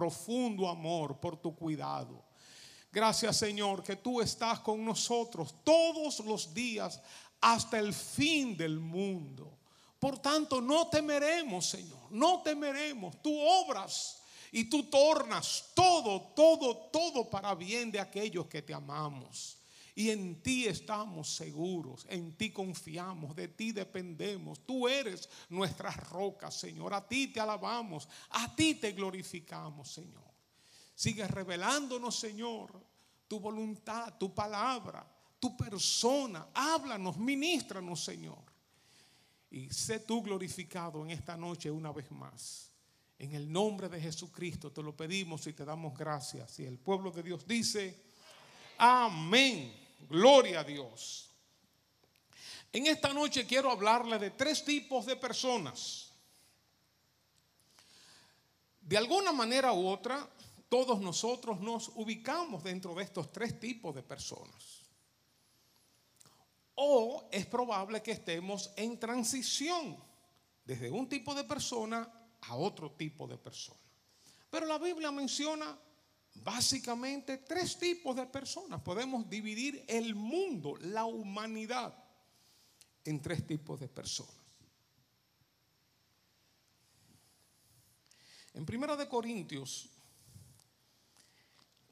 profundo amor, por tu cuidado. Gracias Señor que tú estás con nosotros todos los días hasta el fin del mundo. Por tanto, no temeremos, Señor, no temeremos. Tú obras y tú tornas todo, todo, todo para bien de aquellos que te amamos. Y en ti estamos seguros, en ti confiamos, de ti dependemos. Tú eres nuestra roca, Señor. A ti te alabamos, a ti te glorificamos, Señor. Sigue revelándonos, Señor, tu voluntad, tu palabra, tu persona. Háblanos, ministranos, Señor. Y sé tú glorificado en esta noche una vez más. En el nombre de Jesucristo te lo pedimos y te damos gracias. Y el pueblo de Dios dice, amén. Gloria a Dios. En esta noche quiero hablarle de tres tipos de personas. De alguna manera u otra, todos nosotros nos ubicamos dentro de estos tres tipos de personas. O es probable que estemos en transición desde un tipo de persona a otro tipo de persona. Pero la Biblia menciona básicamente tres tipos de personas. Podemos dividir el mundo, la humanidad, en tres tipos de personas. En Primera de Corintios,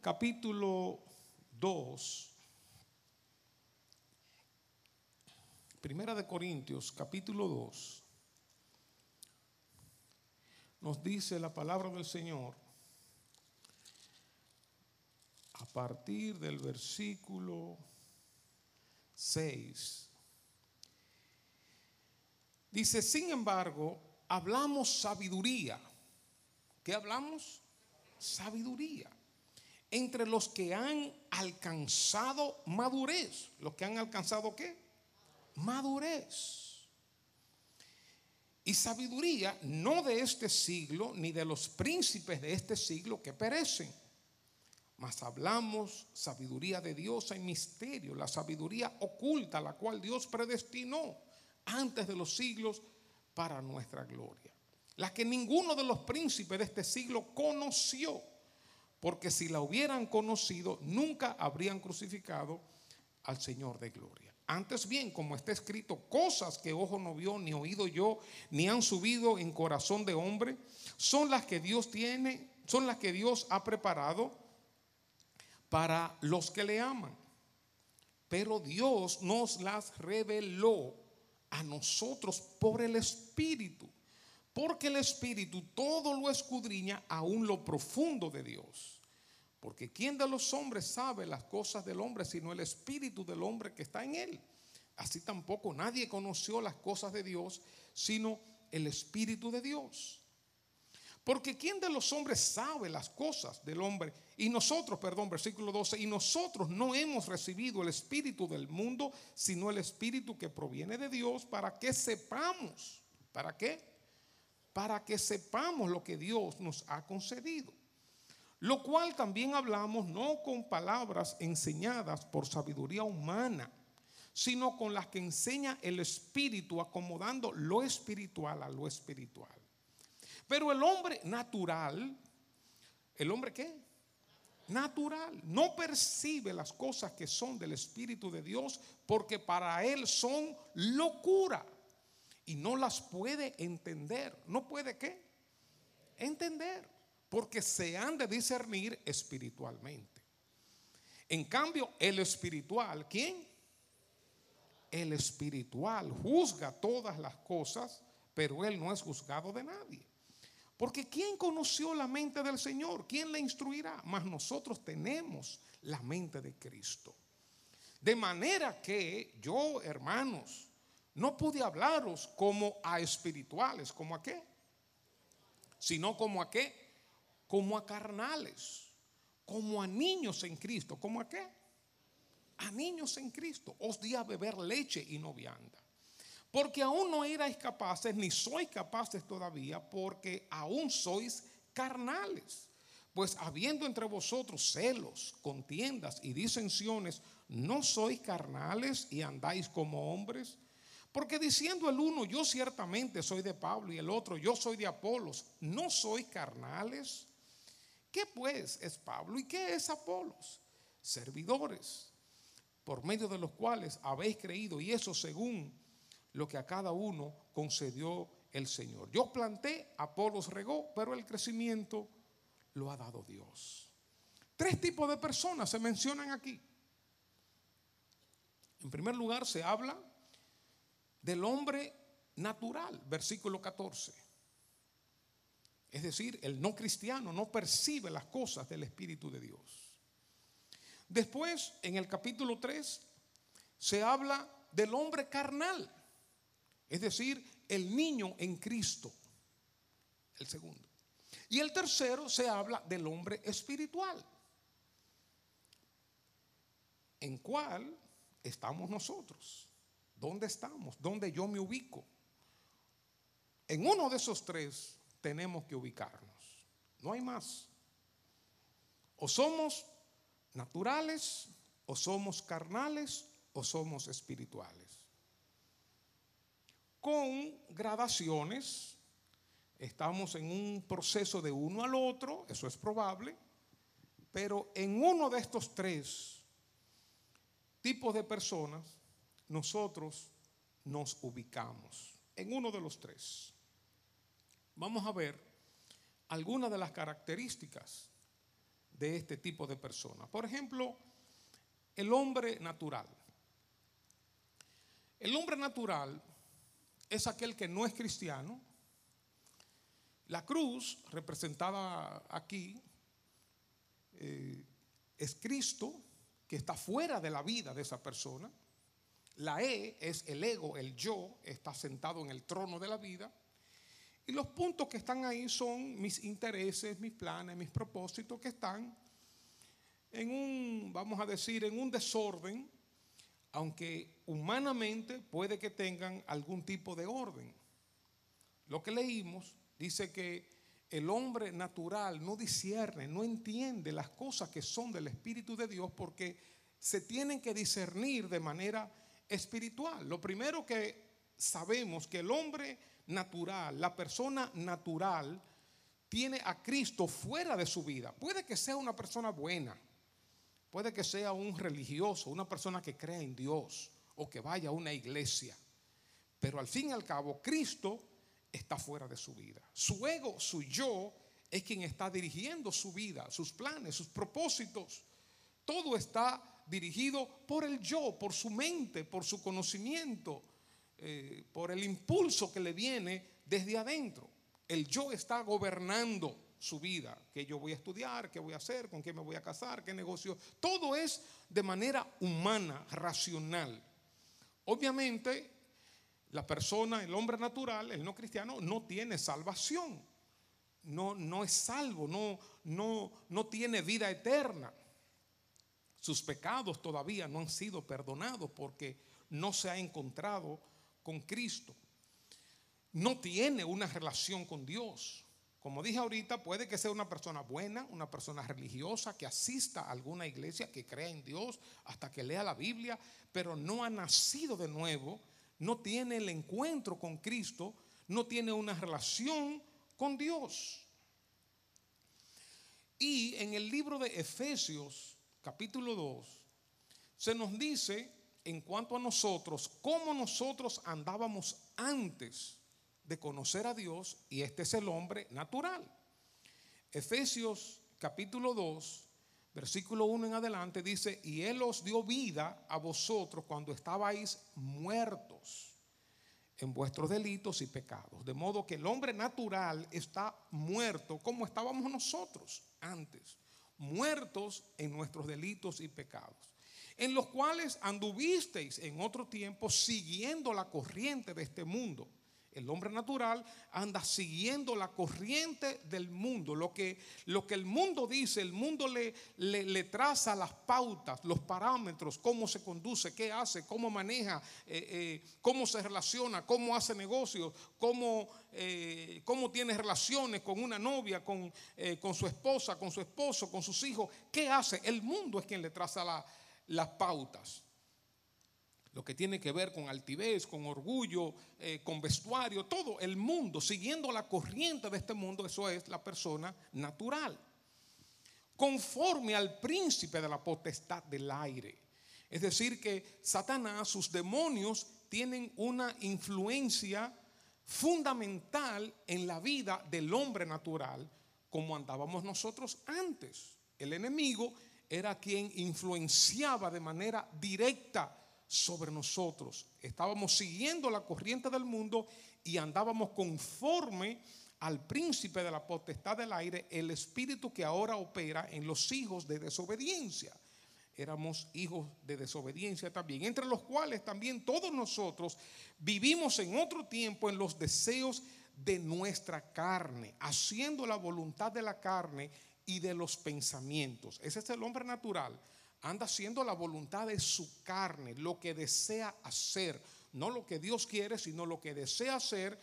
capítulo 2, Primera de Corintios, capítulo 2, nos dice la palabra del Señor a partir del versículo 6. Dice, sin embargo, hablamos sabiduría. ¿Qué hablamos? Sabiduría. Entre los que han alcanzado madurez. ¿Los que han alcanzado qué? Madurez. Y sabiduría no de este siglo, ni de los príncipes de este siglo que perecen mas hablamos sabiduría de Dios en misterio, la sabiduría oculta, la cual Dios predestinó antes de los siglos para nuestra gloria. La que ninguno de los príncipes de este siglo conoció, porque si la hubieran conocido, nunca habrían crucificado al Señor de gloria. Antes bien, como está escrito, cosas que ojo no vio, ni oído yo, ni han subido en corazón de hombre, son las que Dios tiene, son las que Dios ha preparado para los que le aman. Pero Dios nos las reveló a nosotros por el Espíritu. Porque el Espíritu todo lo escudriña aún lo profundo de Dios. Porque ¿quién de los hombres sabe las cosas del hombre sino el Espíritu del hombre que está en él? Así tampoco nadie conoció las cosas de Dios sino el Espíritu de Dios. Porque ¿quién de los hombres sabe las cosas del hombre? Y nosotros, perdón, versículo 12, y nosotros no hemos recibido el espíritu del mundo, sino el espíritu que proviene de Dios para que sepamos. ¿Para qué? Para que sepamos lo que Dios nos ha concedido. Lo cual también hablamos no con palabras enseñadas por sabiduría humana, sino con las que enseña el espíritu, acomodando lo espiritual a lo espiritual. Pero el hombre natural, ¿el hombre qué? Natural, no percibe las cosas que son del Espíritu de Dios porque para él son locura y no las puede entender. ¿No puede qué? Entender, porque se han de discernir espiritualmente. En cambio, el espiritual, ¿quién? El espiritual juzga todas las cosas, pero él no es juzgado de nadie. Porque ¿quién conoció la mente del Señor? ¿Quién le instruirá? Mas nosotros tenemos la mente de Cristo. De manera que yo, hermanos, no pude hablaros como a espirituales, como a qué, sino como a qué, como a carnales, como a niños en Cristo, como a qué, a niños en Cristo. Os di a beber leche y no vianda. Porque aún no erais capaces, ni sois capaces todavía, porque aún sois carnales. Pues habiendo entre vosotros celos, contiendas y disensiones, ¿no sois carnales y andáis como hombres? Porque diciendo el uno, yo ciertamente soy de Pablo, y el otro, yo soy de Apolos, ¿no sois carnales? ¿Qué pues es Pablo y qué es Apolos? Servidores, por medio de los cuales habéis creído, y eso según lo que a cada uno concedió el Señor. Yo planté, Apolos regó, pero el crecimiento lo ha dado Dios. Tres tipos de personas se mencionan aquí. En primer lugar, se habla del hombre natural, versículo 14. Es decir, el no cristiano no percibe las cosas del Espíritu de Dios. Después, en el capítulo 3, se habla del hombre carnal, es decir, el niño en Cristo, el segundo. Y el tercero se habla del hombre espiritual, en cuál estamos nosotros. ¿Dónde estamos? ¿Dónde yo me ubico? En uno de esos tres tenemos que ubicarnos. No hay más. O somos naturales, o somos carnales, o somos espirituales. Con gradaciones, estamos en un proceso de uno al otro, eso es probable, pero en uno de estos tres tipos de personas, nosotros nos ubicamos, en uno de los tres vamos a ver algunas de las características de este tipo de personas. Por ejemplo, el hombre natural. El hombre natural es aquel que no es cristiano. La cruz, representada aquí, eh, es Cristo, que está fuera de la vida de esa persona. La E es el ego, el yo, está sentado en el trono de la vida. Y los puntos que están ahí son mis intereses, mis planes, mis propósitos que están en un, vamos a decir, en un desorden, aunque humanamente puede que tengan algún tipo de orden. Lo que leímos dice que el hombre natural no discierne, no entiende las cosas que son del Espíritu de Dios porque se tienen que discernir de manera espiritual. Lo primero que sabemos que el hombre natural, la persona natural, tiene a Cristo fuera de su vida. Puede que sea una persona buena, puede que sea un religioso, una persona que crea en Dios o que vaya a una iglesia, pero al fin y al cabo Cristo está fuera de su vida. Su ego, su yo, es quien está dirigiendo su vida, sus planes, sus propósitos. Todo está dirigido por el yo, por su mente, por su conocimiento, eh, por el impulso que le viene desde adentro. El yo está gobernando su vida, qué yo voy a estudiar, qué voy a hacer, con quién me voy a casar, qué negocio. Todo es de manera humana, racional. Obviamente, la persona, el hombre natural, el no cristiano, no tiene salvación. No, no es salvo, no, no, no tiene vida eterna. Sus pecados todavía no han sido perdonados porque no se ha encontrado con Cristo. No tiene una relación con Dios. Como dije ahorita, puede que sea una persona buena, una persona religiosa, que asista a alguna iglesia, que crea en Dios, hasta que lea la Biblia, pero no ha nacido de nuevo, no tiene el encuentro con Cristo, no tiene una relación con Dios. Y en el libro de Efesios, capítulo 2, se nos dice en cuanto a nosotros, cómo nosotros andábamos antes de conocer a Dios, y este es el hombre natural. Efesios capítulo 2, versículo 1 en adelante dice, y Él os dio vida a vosotros cuando estabais muertos en vuestros delitos y pecados. De modo que el hombre natural está muerto como estábamos nosotros antes, muertos en nuestros delitos y pecados en los cuales anduvisteis en otro tiempo siguiendo la corriente de este mundo. El hombre natural anda siguiendo la corriente del mundo. Lo que, lo que el mundo dice, el mundo le, le, traza las pautas, los parámetros, cómo se conduce, qué hace, cómo maneja, eh, eh, cómo se relaciona, cómo hace negocios, cómo, eh, cómo tiene relaciones con una novia, con, con su esposa, con su esposo, con sus hijos. ¿Qué hace? El mundo es quien le traza la, las pautas. Lo que tiene que ver con altivez, con orgullo, eh, con vestuario, todo el mundo, siguiendo la corriente de este mundo, eso es la persona natural. conforme al príncipe de la potestad del aire. Es decir, que Satanás, sus demonios, tienen una influencia fundamental en la vida del hombre natural, como andábamos nosotros antes. El enemigo era quien influenciaba de manera directa sobre nosotros. Estábamos siguiendo la corriente del mundo y andábamos conforme al príncipe de la potestad del aire, el espíritu que ahora opera en los hijos de desobediencia. Éramos hijos de desobediencia también, entre los cuales también todos nosotros vivimos en otro tiempo en los deseos de nuestra carne, haciendo la voluntad de la carne y de los pensamientos. Ese es el hombre natural. Anda haciendo la voluntad de su carne, lo que desea hacer, no lo que Dios quiere, sino lo que desea hacer.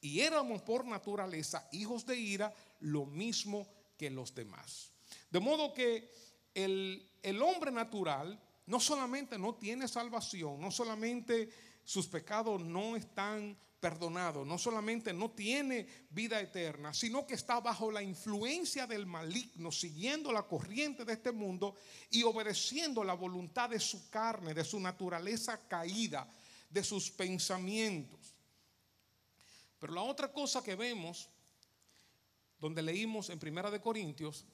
Y éramos por naturaleza hijos de ira, lo mismo que los demás. De modo que el, el hombre natural no solamente no tiene salvación, no solamente sus pecados no están perdonado, no solamente no tiene vida eterna, sino que está bajo la influencia del maligno, siguiendo la corriente de este mundo y obedeciendo la voluntad de su carne, de su naturaleza caída, de sus pensamientos. Pero la otra cosa que vemos, donde leímos en Primera de Corintios,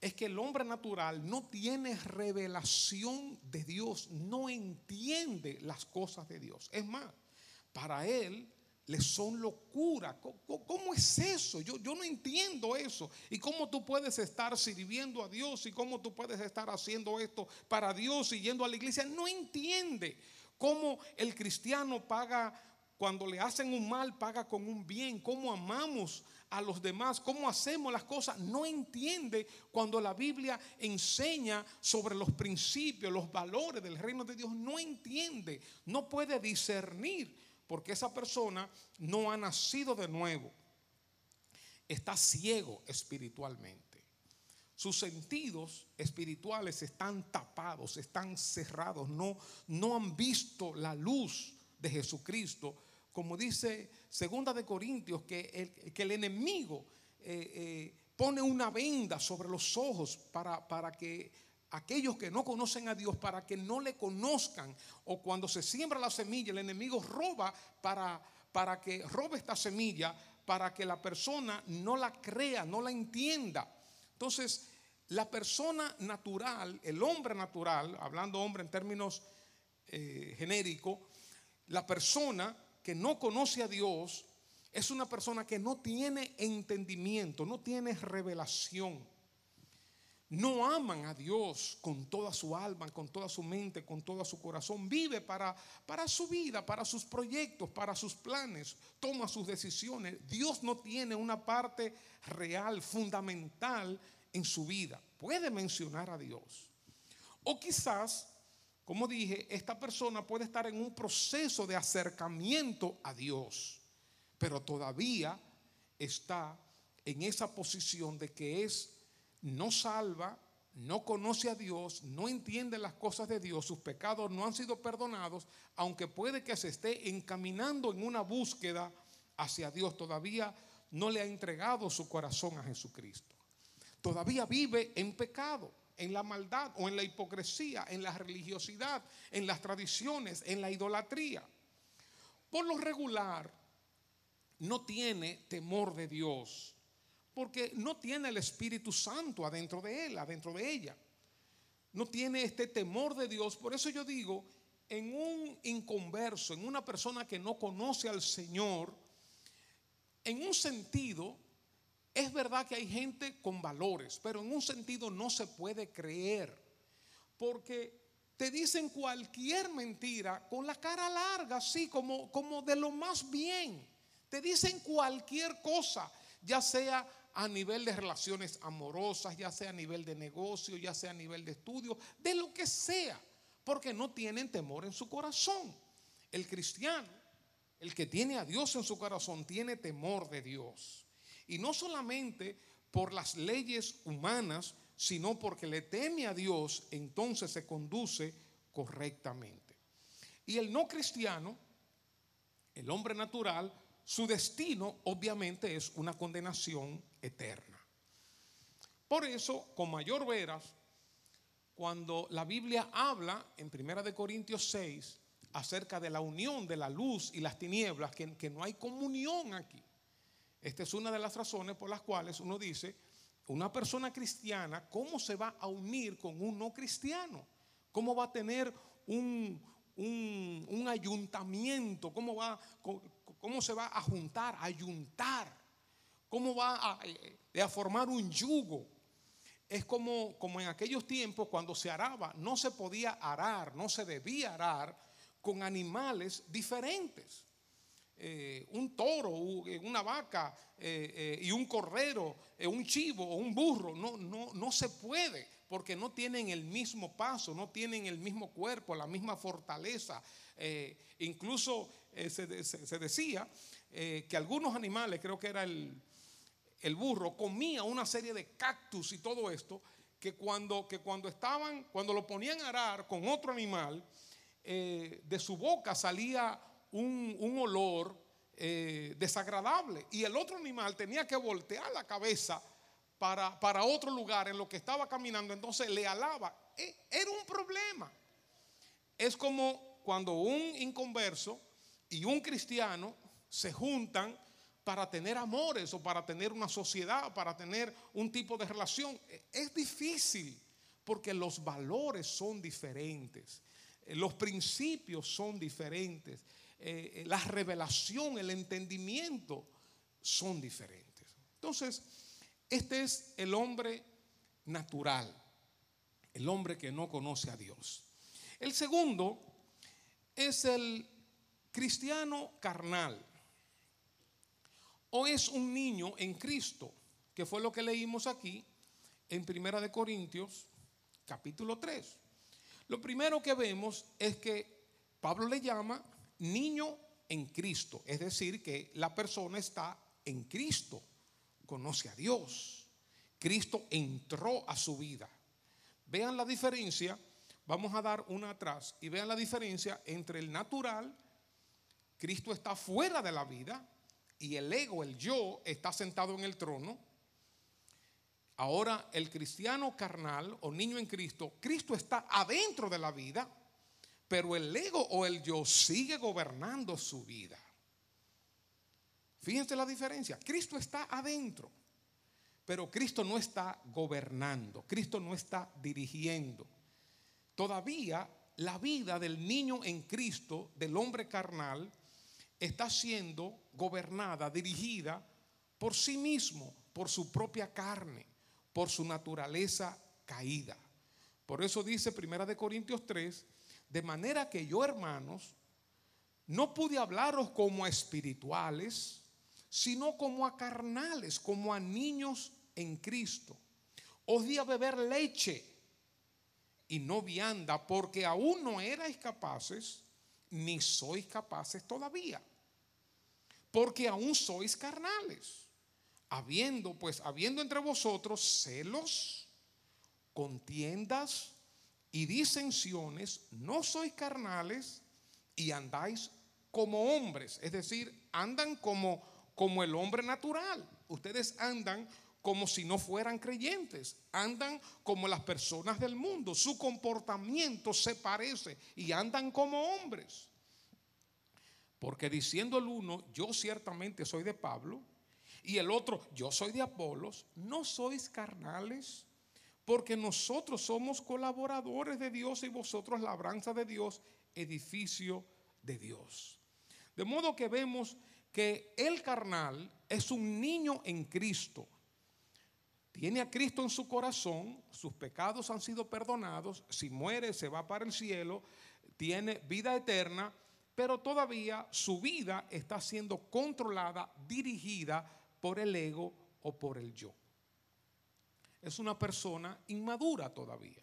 es que el hombre natural no tiene revelación de Dios, no entiende las cosas de Dios. Es más, para él le son locura. ¿Cómo, es eso? Yo, yo no entiendo eso. ¿Y cómo tú puedes estar sirviendo a Dios? ¿Y cómo tú puedes estar haciendo esto para Dios y yendo a la iglesia? No entiende cómo el cristiano paga cuando le hacen un mal, paga con un bien. ¿Cómo amamos a los demás? ¿Cómo hacemos las cosas? No entiende cuando la Biblia enseña sobre los principios, los valores del reino de Dios. No entiende, no puede discernir porque esa persona no ha nacido de nuevo. Está ciego espiritualmente. Sus sentidos espirituales están tapados, están cerrados, no, no han visto la luz de Jesucristo. Como dice Segunda de Corintios, que el, que el enemigo eh, eh, pone una venda sobre los ojos para, para que aquellos que no conocen a Dios para que no le conozcan o cuando se siembra la semilla el enemigo roba para, para que robe esta semilla para que la persona no la crea, no la entienda. Entonces, la persona natural, el hombre natural, hablando hombre en términos eh, genéricos, la persona que no conoce a Dios es una persona que no tiene entendimiento, no tiene revelación no aman a Dios con toda su alma, con toda su mente, con todo su corazón. Vive para, para su vida, para sus proyectos, para sus planes. Toma sus decisiones. Dios no tiene una parte real, fundamental en su vida. Puede mencionar a Dios. O quizás, como dije, esta persona puede estar en un proceso de acercamiento a Dios, pero todavía está en esa posición de que es no salva, no conoce a Dios, no entiende las cosas de Dios, sus pecados no han sido perdonados, aunque puede que se esté encaminando en una búsqueda hacia Dios, todavía no le ha entregado su corazón a Jesucristo. Todavía vive en pecado, en la maldad o en la hipocresía, en la religiosidad, en las tradiciones, en la idolatría. Por lo regular, no tiene temor de Dios porque no tiene el Espíritu Santo adentro de él, adentro de ella. No tiene este temor de Dios. Por eso yo digo, en un inconverso, en una persona que no conoce al Señor, en un sentido, es verdad que hay gente con valores, pero en un sentido no se puede creer. Porque te dicen cualquier mentira con la cara larga, así como, como de lo más bien. Te dicen cualquier cosa, ya sea a nivel de relaciones amorosas, ya sea a nivel de negocio, ya sea a nivel de estudio, de lo que sea, porque no tienen temor en su corazón. El cristiano, el que tiene a Dios en su corazón, tiene temor de Dios. Y no solamente por las leyes humanas, sino porque le teme a Dios, entonces se conduce correctamente. Y el no cristiano, el hombre natural, su destino obviamente es una condenación eterna. Por eso, con mayor veras, cuando la Biblia habla en 1 Corintios 6 acerca de la unión de la luz y las tinieblas, que, no hay comunión aquí. Esta es una de las razones por las cuales uno dice, una persona cristiana, ¿cómo se va a unir con un no cristiano? ¿Cómo va a tener un, un, ayuntamiento? ¿Cómo, va, ¿Cómo se va a juntar, ayuntar? ¿Cómo va a, eh, a formar un yugo? Es como, como en aquellos tiempos cuando se araba, no se podía arar, no se debía arar con animales diferentes. Eh, un toro, eh, una vaca y un correro, un chivo o un burro. No, no, no se puede porque no tienen el mismo paso, no tienen el mismo cuerpo, la misma fortaleza. incluso se, se, decía que algunos animales, creo que era el, el, burro, comía una serie de cactus y todo esto, que cuando, que cuando estaban, cuando lo ponían a arar con otro animal, de su boca salía un, olor eh, desagradable. Y el otro animal tenía que voltear la cabeza para, para, otro lugar en lo que estaba caminando. Entonces le alaba. E, era un problema. Es como cuando un inconverso y un cristiano se juntan para tener amores o para tener una sociedad, para tener un tipo de relación. Es difícil porque los valores son diferentes, los principios son diferentes. Eh, eh, la revelación, el entendimiento son diferentes. Entonces, este es el hombre natural, el hombre que no conoce a Dios. El segundo es el cristiano carnal o es un niño en Cristo, que fue lo que leímos aquí en Primera de Corintios capítulo 3. Lo primero que vemos es que Pablo le llama niño en Cristo, es decir, que la persona está en Cristo, conoce a Dios. Cristo entró a su vida. Vean la diferencia, vamos a dar una atrás y vean la diferencia entre el natural, Cristo está fuera de la vida y el ego, el yo, está sentado en el trono. Ahora el cristiano carnal o niño en Cristo, Cristo está adentro de la vida pero el ego o el yo sigue gobernando su vida. Fíjense la diferencia. Cristo está adentro, pero Cristo no está gobernando, Cristo no está dirigiendo. Todavía la vida del niño en Cristo, del hombre carnal, está siendo gobernada, dirigida por sí mismo, por su propia carne, por su naturaleza caída. Por eso dice Primera de Corintios 3, de manera que yo, hermanos, no pude hablaros como a espirituales, sino como a carnales, como a niños en Cristo. Os di a beber leche y no vianda, porque aún no erais capaces, ni sois capaces todavía, porque aún sois carnales, habiendo pues, habiendo entre vosotros celos, contiendas, y disensiones, no sois carnales y andáis como hombres, es decir, andan como, como el hombre natural. Ustedes andan como si no fueran creyentes, andan como las personas del mundo, su comportamiento se parece y andan como hombres. Porque diciendo el uno, yo ciertamente soy de Pablo, y el otro, yo soy de Apolos, no sois carnales porque nosotros somos colaboradores de Dios y vosotros labranza de Dios, edificio de Dios. De modo que vemos que el carnal es un niño en Cristo. Tiene a Cristo en su corazón, sus pecados han sido perdonados, si muere se va para el cielo, tiene vida eterna, pero todavía su vida está siendo controlada, dirigida por el ego o por el yo es una persona inmadura todavía.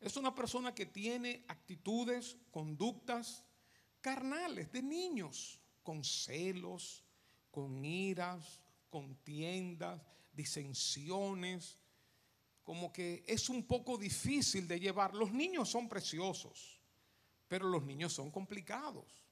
Es una persona que tiene actitudes, conductas carnales de niños, con celos, con iras, contiendas, disensiones, como que es un poco difícil de llevar. Los niños son preciosos, pero los niños son complicados.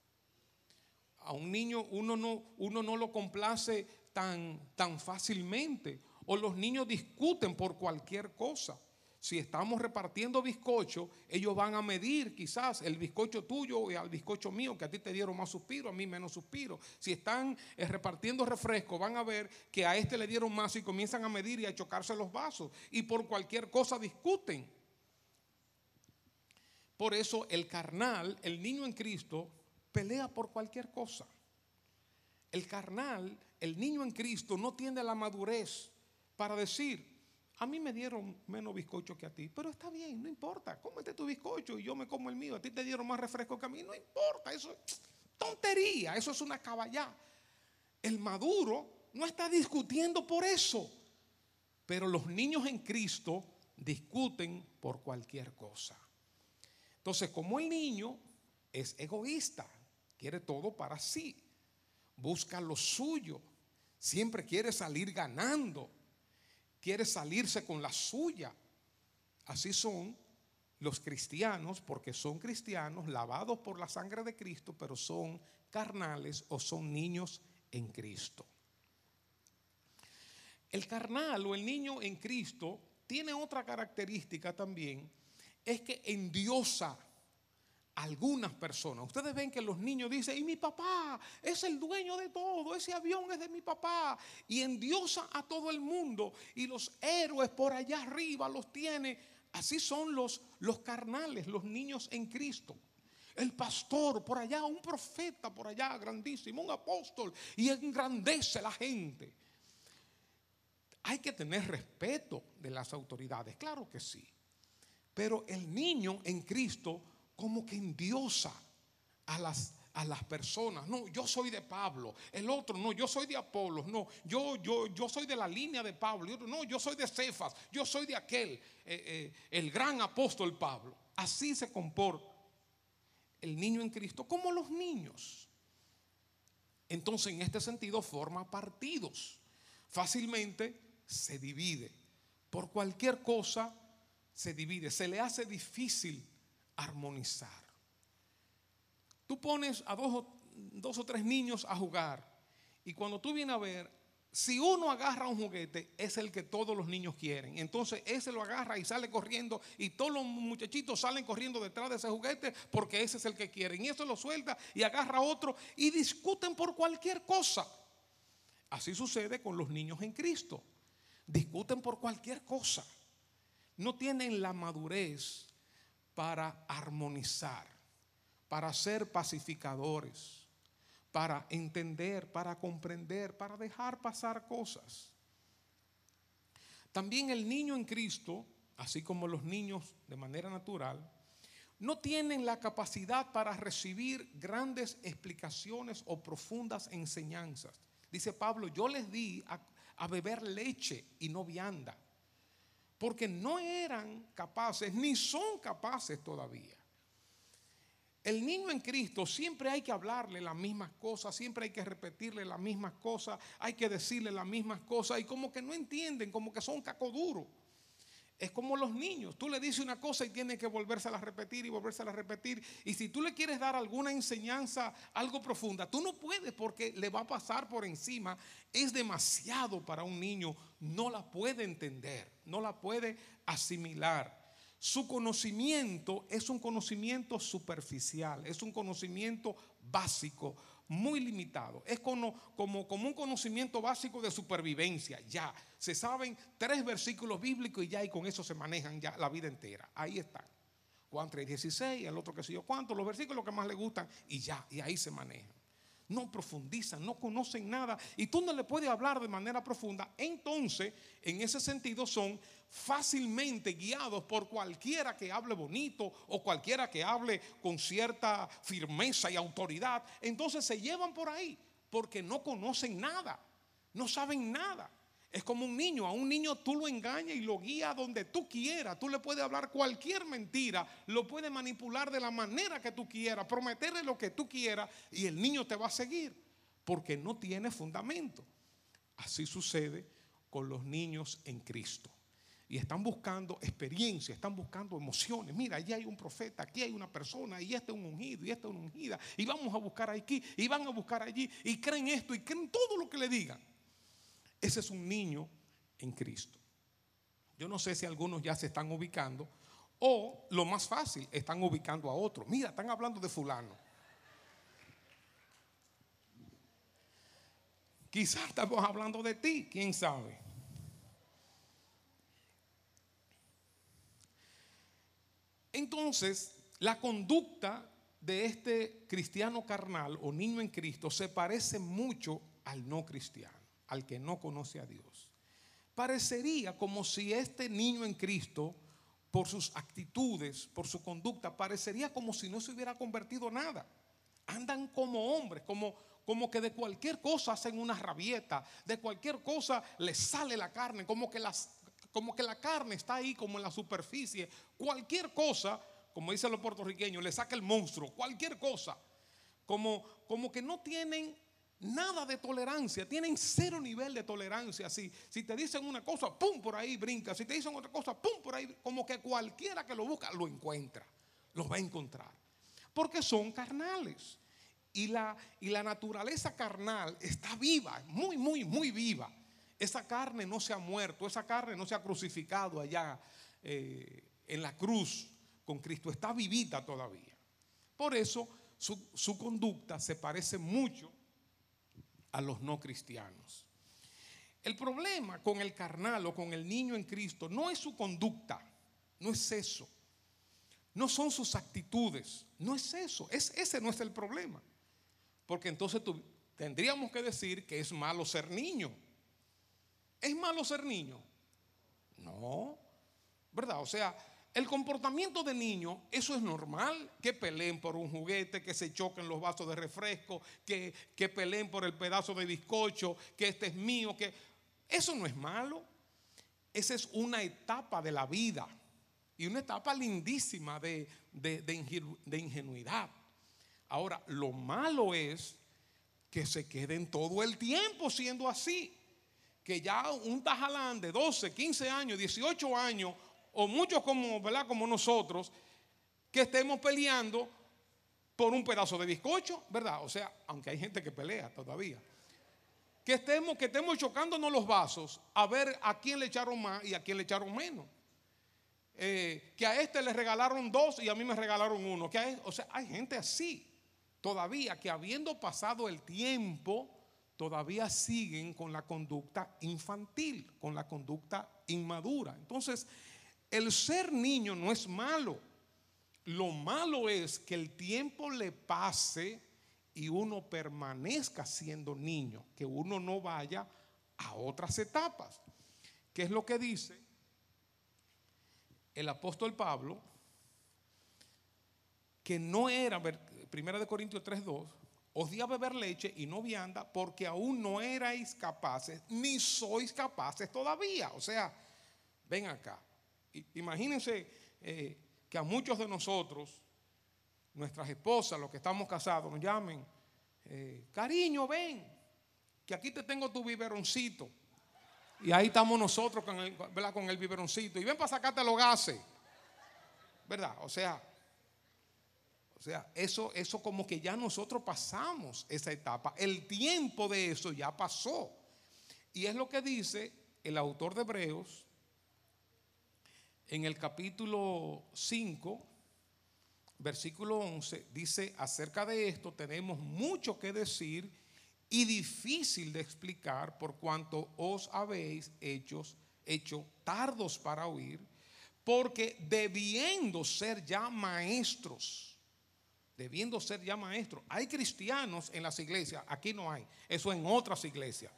A un niño uno no, uno no lo complace tan, tan fácilmente o los niños discuten por cualquier cosa. Si estamos repartiendo bizcocho, ellos van a medir quizás el bizcocho tuyo y al bizcocho mío, que a ti te dieron más suspiro, a mí menos suspiro. Si están eh, repartiendo refresco, van a ver que a este le dieron más y comienzan a medir y a chocarse los vasos. Y por cualquier cosa discuten. Por eso el carnal, el niño en Cristo, pelea por cualquier cosa. El carnal, el niño en Cristo, no tiene la madurez para decir, a mí me dieron menos bizcocho que a ti, pero está bien, no importa. Cómete tu bizcocho y yo me como el mío. A ti te dieron más refresco que a mí, no importa. Eso es tontería, eso es una caballá. El maduro no está discutiendo por eso. Pero los niños en Cristo discuten por cualquier cosa. Entonces, como el niño es egoísta, quiere todo para sí, busca lo suyo, siempre quiere salir ganando quiere salirse con la suya. Así son los cristianos, porque son cristianos lavados por la sangre de Cristo, pero son carnales o son niños en Cristo. El carnal o el niño en Cristo tiene otra característica también, es que endiosa algunas personas. Ustedes ven que los niños dicen, y mi papá es el dueño de todo, ese avión es de mi papá, y endiosa a todo el mundo, y los héroes por allá arriba los tiene. Así son los, los carnales, los niños en Cristo. El pastor por allá, un profeta por allá, grandísimo, un apóstol, y engrandece a la gente. Hay que tener respeto de las autoridades, claro que sí. Pero el niño en Cristo como que endiosa a las, a las personas. No, yo soy de Pablo. El otro, no, yo soy de Apolo. No, yo, yo, yo soy de la línea de Pablo. No, yo soy de Cefas. Yo soy de aquel, eh, eh, el gran apóstol Pablo. Así se comporta el niño en Cristo, como los niños. Entonces, en este sentido, forma partidos. Fácilmente se divide. Por cualquier cosa se divide. Se le hace difícil armonizar. Tú pones a dos o, dos o tres niños a jugar y cuando tú vienes a ver, si uno agarra un juguete, es el que todos los niños quieren. Entonces ese lo agarra y sale corriendo y todos los muchachitos salen corriendo detrás de ese juguete porque ese es el que quieren. Y eso lo suelta y agarra otro y discuten por cualquier cosa. Así sucede con los niños en Cristo. Discuten por cualquier cosa. No tienen la madurez para armonizar, para ser pacificadores, para entender, para comprender, para dejar pasar cosas. También el niño en Cristo, así como los niños de manera natural, no tienen la capacidad para recibir grandes explicaciones o profundas enseñanzas. Dice Pablo, yo les di a, a beber leche y no vianda porque no eran capaces, ni son capaces todavía. El niño en Cristo siempre hay que hablarle las mismas cosas, siempre hay que repetirle las mismas cosas, hay que decirle las mismas cosas y como que no entienden, como que son cacoduros. Es como los niños. Tú le dices una cosa y tiene que volvérsela a repetir y volvérsela a repetir. Y si tú le quieres dar alguna enseñanza, algo profunda, tú no puedes porque le va a pasar por encima. Es demasiado para un niño. No la puede entender, no la puede asimilar. Su conocimiento es un conocimiento superficial, es un conocimiento básico, muy limitado. Es como, como, como, un conocimiento básico de supervivencia. Ya, se saben tres versículos bíblicos y ya y con eso se manejan ya la vida entera. Ahí están. Juan 3.16, el otro que sé yo cuánto, los versículos que más le gustan y ya, y ahí se manejan. No profundizan, no conocen nada y tú no le puedes hablar de manera profunda. Entonces, en ese sentido son fácilmente guiados por cualquiera que hable bonito o cualquiera que hable con cierta firmeza y autoridad. Entonces se llevan por ahí porque no conocen nada, no saben nada. Es como un niño, a un niño tú lo engañas y lo guías donde tú quieras. Tú le puedes hablar cualquier mentira, lo puedes manipular de la manera que tú quieras, prometerle lo que tú quieras y el niño te va a seguir porque no tiene fundamento. Así sucede con los niños en Cristo y están buscando experiencia, están buscando emociones. Mira, allí hay un profeta, aquí hay una persona, y este es un ungido, y este es ungida, y vamos a buscar aquí, y van a buscar allí, y creen esto, y creen todo lo que le digan. Ese es un niño en Cristo. Yo no sé si algunos ya se están ubicando o lo más fácil, están ubicando a otros. Mira, están hablando de fulano. Quizás estamos hablando de ti, quién sabe. Entonces, la conducta de este cristiano carnal o niño en Cristo se parece mucho al no cristiano, al que no conoce a Dios. Parecería como si este niño en Cristo, por sus actitudes, por su conducta, parecería como si no se hubiera convertido nada. Andan como hombres, como, como que de cualquier cosa hacen una rabieta, de cualquier cosa les sale la carne, como que, las, como que la carne está ahí como en la superficie. Cualquier cosa como dicen los puertorriqueños, le saca el monstruo, cualquier cosa. Como, como que no tienen nada de tolerancia, tienen cero nivel de tolerancia. Si, si te dicen una cosa, pum, por ahí brinca. Si te dicen otra cosa, pum, por ahí. Como que cualquiera que lo busca lo encuentra, lo va a encontrar. Porque son carnales. Y la, y la naturaleza carnal está viva, muy, muy, muy viva. Esa carne no se ha muerto, esa carne no se ha crucificado allá eh, en la cruz con Cristo, está vivita todavía. Por eso su, conducta se parece mucho a los no cristianos. El problema con el carnal o con el niño en Cristo no es su conducta, no es eso. No son sus actitudes, no es eso. Es, ese no es el problema. Porque entonces tendríamos que decir que es malo ser niño. ¿Es malo ser niño? No, ¿verdad? O sea, el comportamiento de niño, eso es normal, que peleen por un juguete, que se choquen los vasos de refresco, que, que peleen por el pedazo de bizcocho, que este es mío, que eso no es malo. Esa es una etapa de la vida y una etapa lindísima de, de ingenuidad. Ahora, lo malo es que se queden todo el tiempo siendo así. Que ya un tajalán de 12, 15 años, 18 años o muchos como, ¿verdad? como nosotros, que estemos peleando por un pedazo de bizcocho, ¿verdad? O sea, aunque hay gente que pelea todavía. Que estemos, que estemos chocándonos los vasos a ver a quién le echaron más y a quién le echaron menos. Eh, que a este le regalaron dos y a mí me regalaron uno. Que o sea, hay gente así todavía que habiendo pasado el tiempo, todavía siguen con la conducta infantil, con la conducta inmadura. Entonces, el ser niño no es malo. Lo malo es que el tiempo le pase y uno permanezca siendo niño, que uno no vaya a otras etapas. ¿Qué es lo que dice el apóstol Pablo? Que no era, primera de Corintios 3:2, os di a beber leche y no vianda porque aún no erais capaces, ni sois capaces todavía. O sea, ven acá. Imagínense eh, que a muchos de nosotros, nuestras esposas, los que estamos casados, nos llamen, eh, cariño, ven, que aquí te tengo tu biberoncito. Y ahí estamos nosotros con el, con el biberoncito. Y ven para sacarte los gases. ¿Verdad? O sea, o sea, eso, eso como que ya nosotros pasamos esa etapa. El tiempo de eso ya pasó. Y es lo que dice el autor de Hebreos en el capítulo 5, versículo 11, dice, acerca de esto tenemos mucho que decir y difícil de explicar por cuanto os habéis hecho, hecho tardos para oír, porque debiendo ser ya maestros, debiendo ser ya maestros, hay cristianos en las iglesias, aquí no hay, eso en otras iglesias.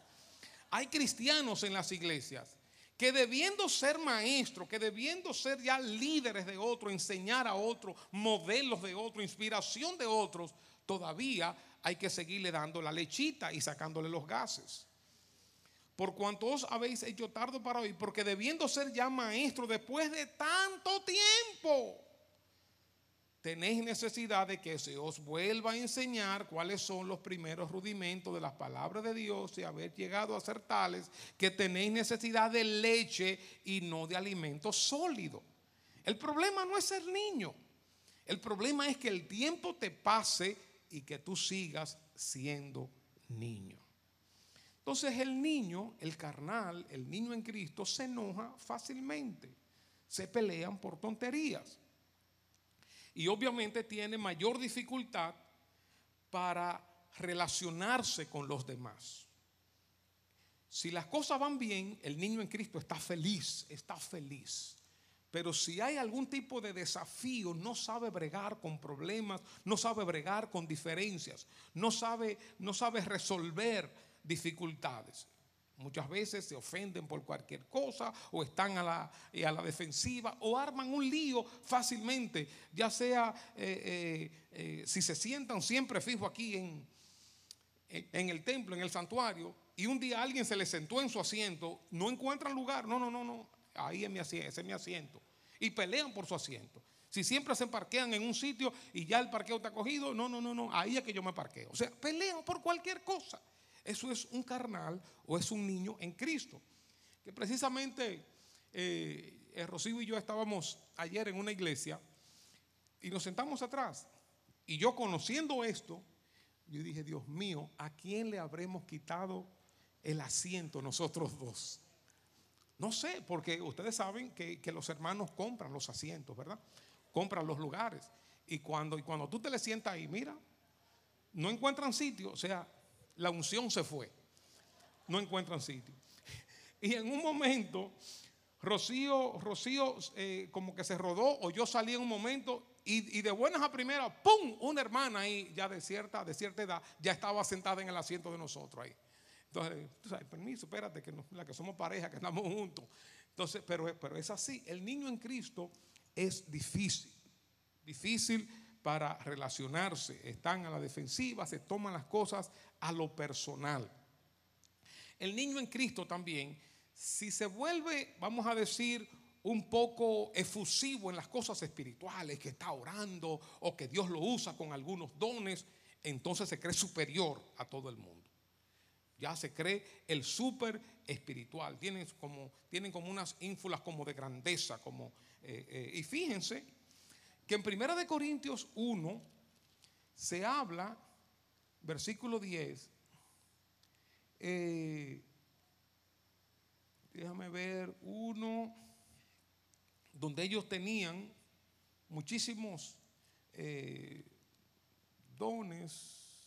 Hay cristianos en las iglesias que debiendo ser maestros, que debiendo ser ya líderes de otros, enseñar a otros, modelos de otros, inspiración de otros, todavía hay que seguirle dando la lechita y sacándole los gases. Por cuanto os habéis hecho tarde para hoy, porque debiendo ser ya maestros después de tanto tiempo, tenéis necesidad de que se os vuelva a enseñar cuáles son los primeros rudimentos de las palabras de Dios y haber llegado a ser tales que tenéis necesidad de leche y no de alimento sólido. El problema no es ser niño. El problema es que el tiempo te pase y que tú sigas siendo niño. Entonces el niño, el carnal, el niño en Cristo, se enoja fácilmente. Se pelean por tonterías. Y obviamente tiene mayor dificultad para relacionarse con los demás. Si las cosas van bien, el niño en Cristo está feliz, está feliz. Pero si hay algún tipo de desafío, no sabe bregar con problemas, no sabe bregar con diferencias, no sabe, no sabe resolver dificultades. Muchas veces se ofenden por cualquier cosa o están a la, a la defensiva o arman un lío fácilmente, ya sea eh, eh, eh, si se sientan siempre fijos aquí en, en el templo, en el santuario, y un día alguien se le sentó en su asiento, no encuentran lugar, no, no, no, no, ahí es mi asiento, ese es mi asiento. Y pelean por su asiento. Si siempre se parquean en un sitio y ya el parqueo está cogido, no, no, no, no, ahí es que yo me parqueo. O sea, pelean por cualquier cosa. Eso es un carnal o es un niño en Cristo. Que precisamente eh, Rocío y yo estábamos ayer en una iglesia y nos sentamos atrás. Y yo conociendo esto, yo dije, Dios mío, ¿a quién le habremos quitado el asiento nosotros dos? No sé, porque ustedes saben que, los hermanos compran los asientos, ¿verdad? Compran los lugares. Y cuando, y cuando tú te le sientas ahí, mira, no encuentran sitio, o sea, la unción se fue. No encuentran sitio. Y en un momento, Rocío, Rocío eh, como que se rodó, o yo salí en un momento, y, de buenas a primeras, ¡pum! Una hermana ahí, ya de cierta, de cierta edad, ya estaba sentada en el asiento de nosotros ahí. Entonces, tú sabes, permiso, espérate, que, la que somos pareja, que estamos juntos. Entonces, pero, pero es así. El niño en Cristo es difícil. Difícil para relacionarse. Están a la defensiva, se toman las cosas a lo personal. El niño en Cristo también, si se vuelve, vamos a decir, un poco efusivo en las cosas espirituales, que está orando o que Dios lo usa con algunos dones, entonces se cree superior a todo el mundo. Ya se cree el súper espiritual. Tienen como, tienen como unas ínfulas como de grandeza. Como, eh, eh, y fíjense que en Primera de Corintios 1 se habla, versículo 10, eh, déjame ver, uno, donde ellos tenían muchísimos dones.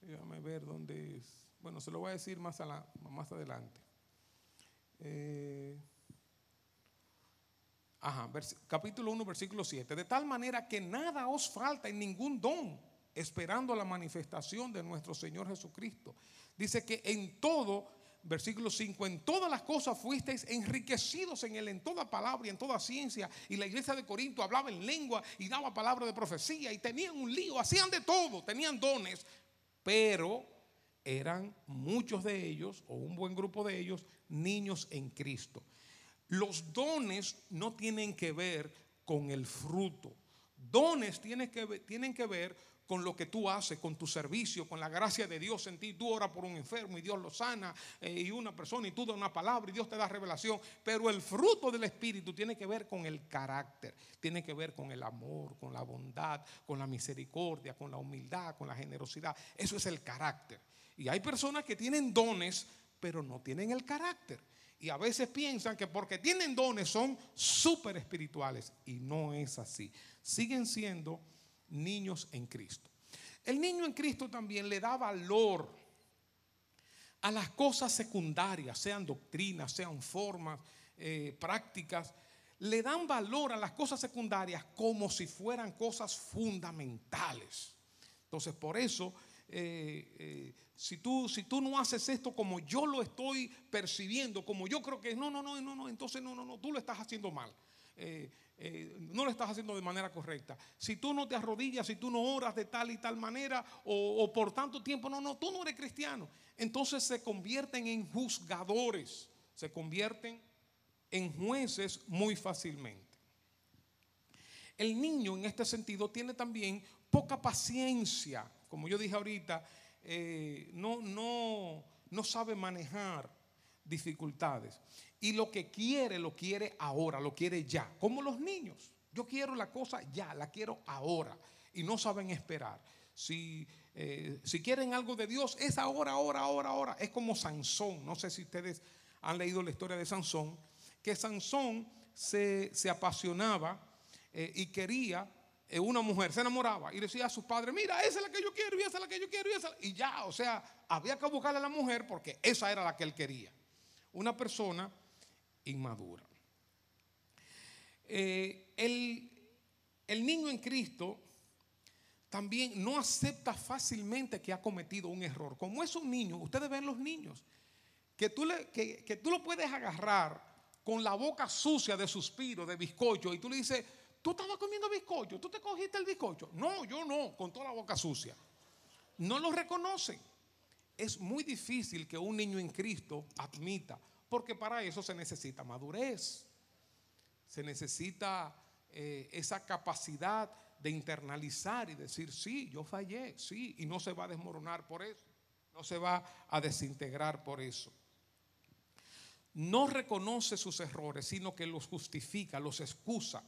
Déjame ver dónde es. Bueno, se lo voy a decir más, más adelante. Eh, ajá, capítulo 1, versículo 7. De tal manera que nada os falta en ningún don, esperando la manifestación de nuestro Señor Jesucristo. Dice que en todo, versículo 5, en todas las cosas fuisteis enriquecidos en él, en toda palabra y en toda ciencia. Y la iglesia de Corinto hablaba en lengua y daba palabra de profecía y tenían un lío, hacían de todo, tenían dones, pero eran muchos de ellos, o un buen grupo de ellos, niños en Cristo. Los dones no tienen que ver con el fruto. Dones tienen que, ver, tienen que ver con lo que tú haces, con tu servicio, con la gracia de Dios en ti. Tú oras por un enfermo y Dios lo sana, eh, y una persona y tú das una palabra y Dios te da revelación. Pero el fruto del Espíritu tiene que ver con el carácter, tiene que ver con el amor, con la bondad, con la misericordia, con la humildad, con la generosidad. Eso es el carácter. Y hay personas que tienen dones, pero no tienen el carácter. Y a veces piensan que porque tienen dones son súper espirituales. Y no es así. Siguen siendo niños en Cristo. El niño en Cristo también le da valor a las cosas secundarias, sean doctrinas, sean formas, eh, prácticas. Le dan valor a las cosas secundarias como si fueran cosas fundamentales. Entonces, por eso eh, eh, si, tú, si tú no haces esto como yo lo estoy percibiendo, como yo creo que es, no, no, no, no, no, entonces no, no, no, tú lo estás haciendo mal. Eh, no lo estás haciendo de manera correcta. Si tú no te arrodillas, si tú no oras de tal y tal manera o, o por tanto tiempo, no, no, tú no eres cristiano. Entonces se convierten en juzgadores, se convierten en jueces muy fácilmente. El niño en este sentido tiene también poca paciencia como yo dije ahorita, eh, no, no, no sabe manejar dificultades. Y lo que quiere, lo quiere ahora, lo quiere ya. Como los niños. Yo quiero la cosa ya, la quiero ahora. Y no saben esperar. Si, eh, si quieren algo de Dios, es ahora, ahora, ahora, ahora. Es como Sansón. No sé si ustedes han leído la historia de Sansón. Que Sansón se, apasionaba eh, y quería eh, una mujer, se enamoraba y decía a sus padres, mira, esa es la que yo quiero y esa es la que yo quiero y esa. Y ya, o sea, había que buscarle a la mujer porque esa era la que él quería. Una persona inmadura. Eh, el, el niño en Cristo también no acepta fácilmente que ha cometido un error. Como es un niño, ustedes ven los niños, que tú, le, que, que tú lo puedes agarrar con la boca sucia de suspiro, de bizcocho, y tú le dices, tú estabas comiendo bizcocho, tú te cogiste el bizcocho. No, yo no, con toda la boca sucia. No lo reconocen. Es muy difícil que un niño en Cristo admita, porque para eso se necesita madurez, se necesita eh, esa capacidad de internalizar y decir, sí, yo fallé, sí, y no se va a desmoronar por eso, no se va a desintegrar por eso no reconoce sus errores, sino que los justifica, los excusa.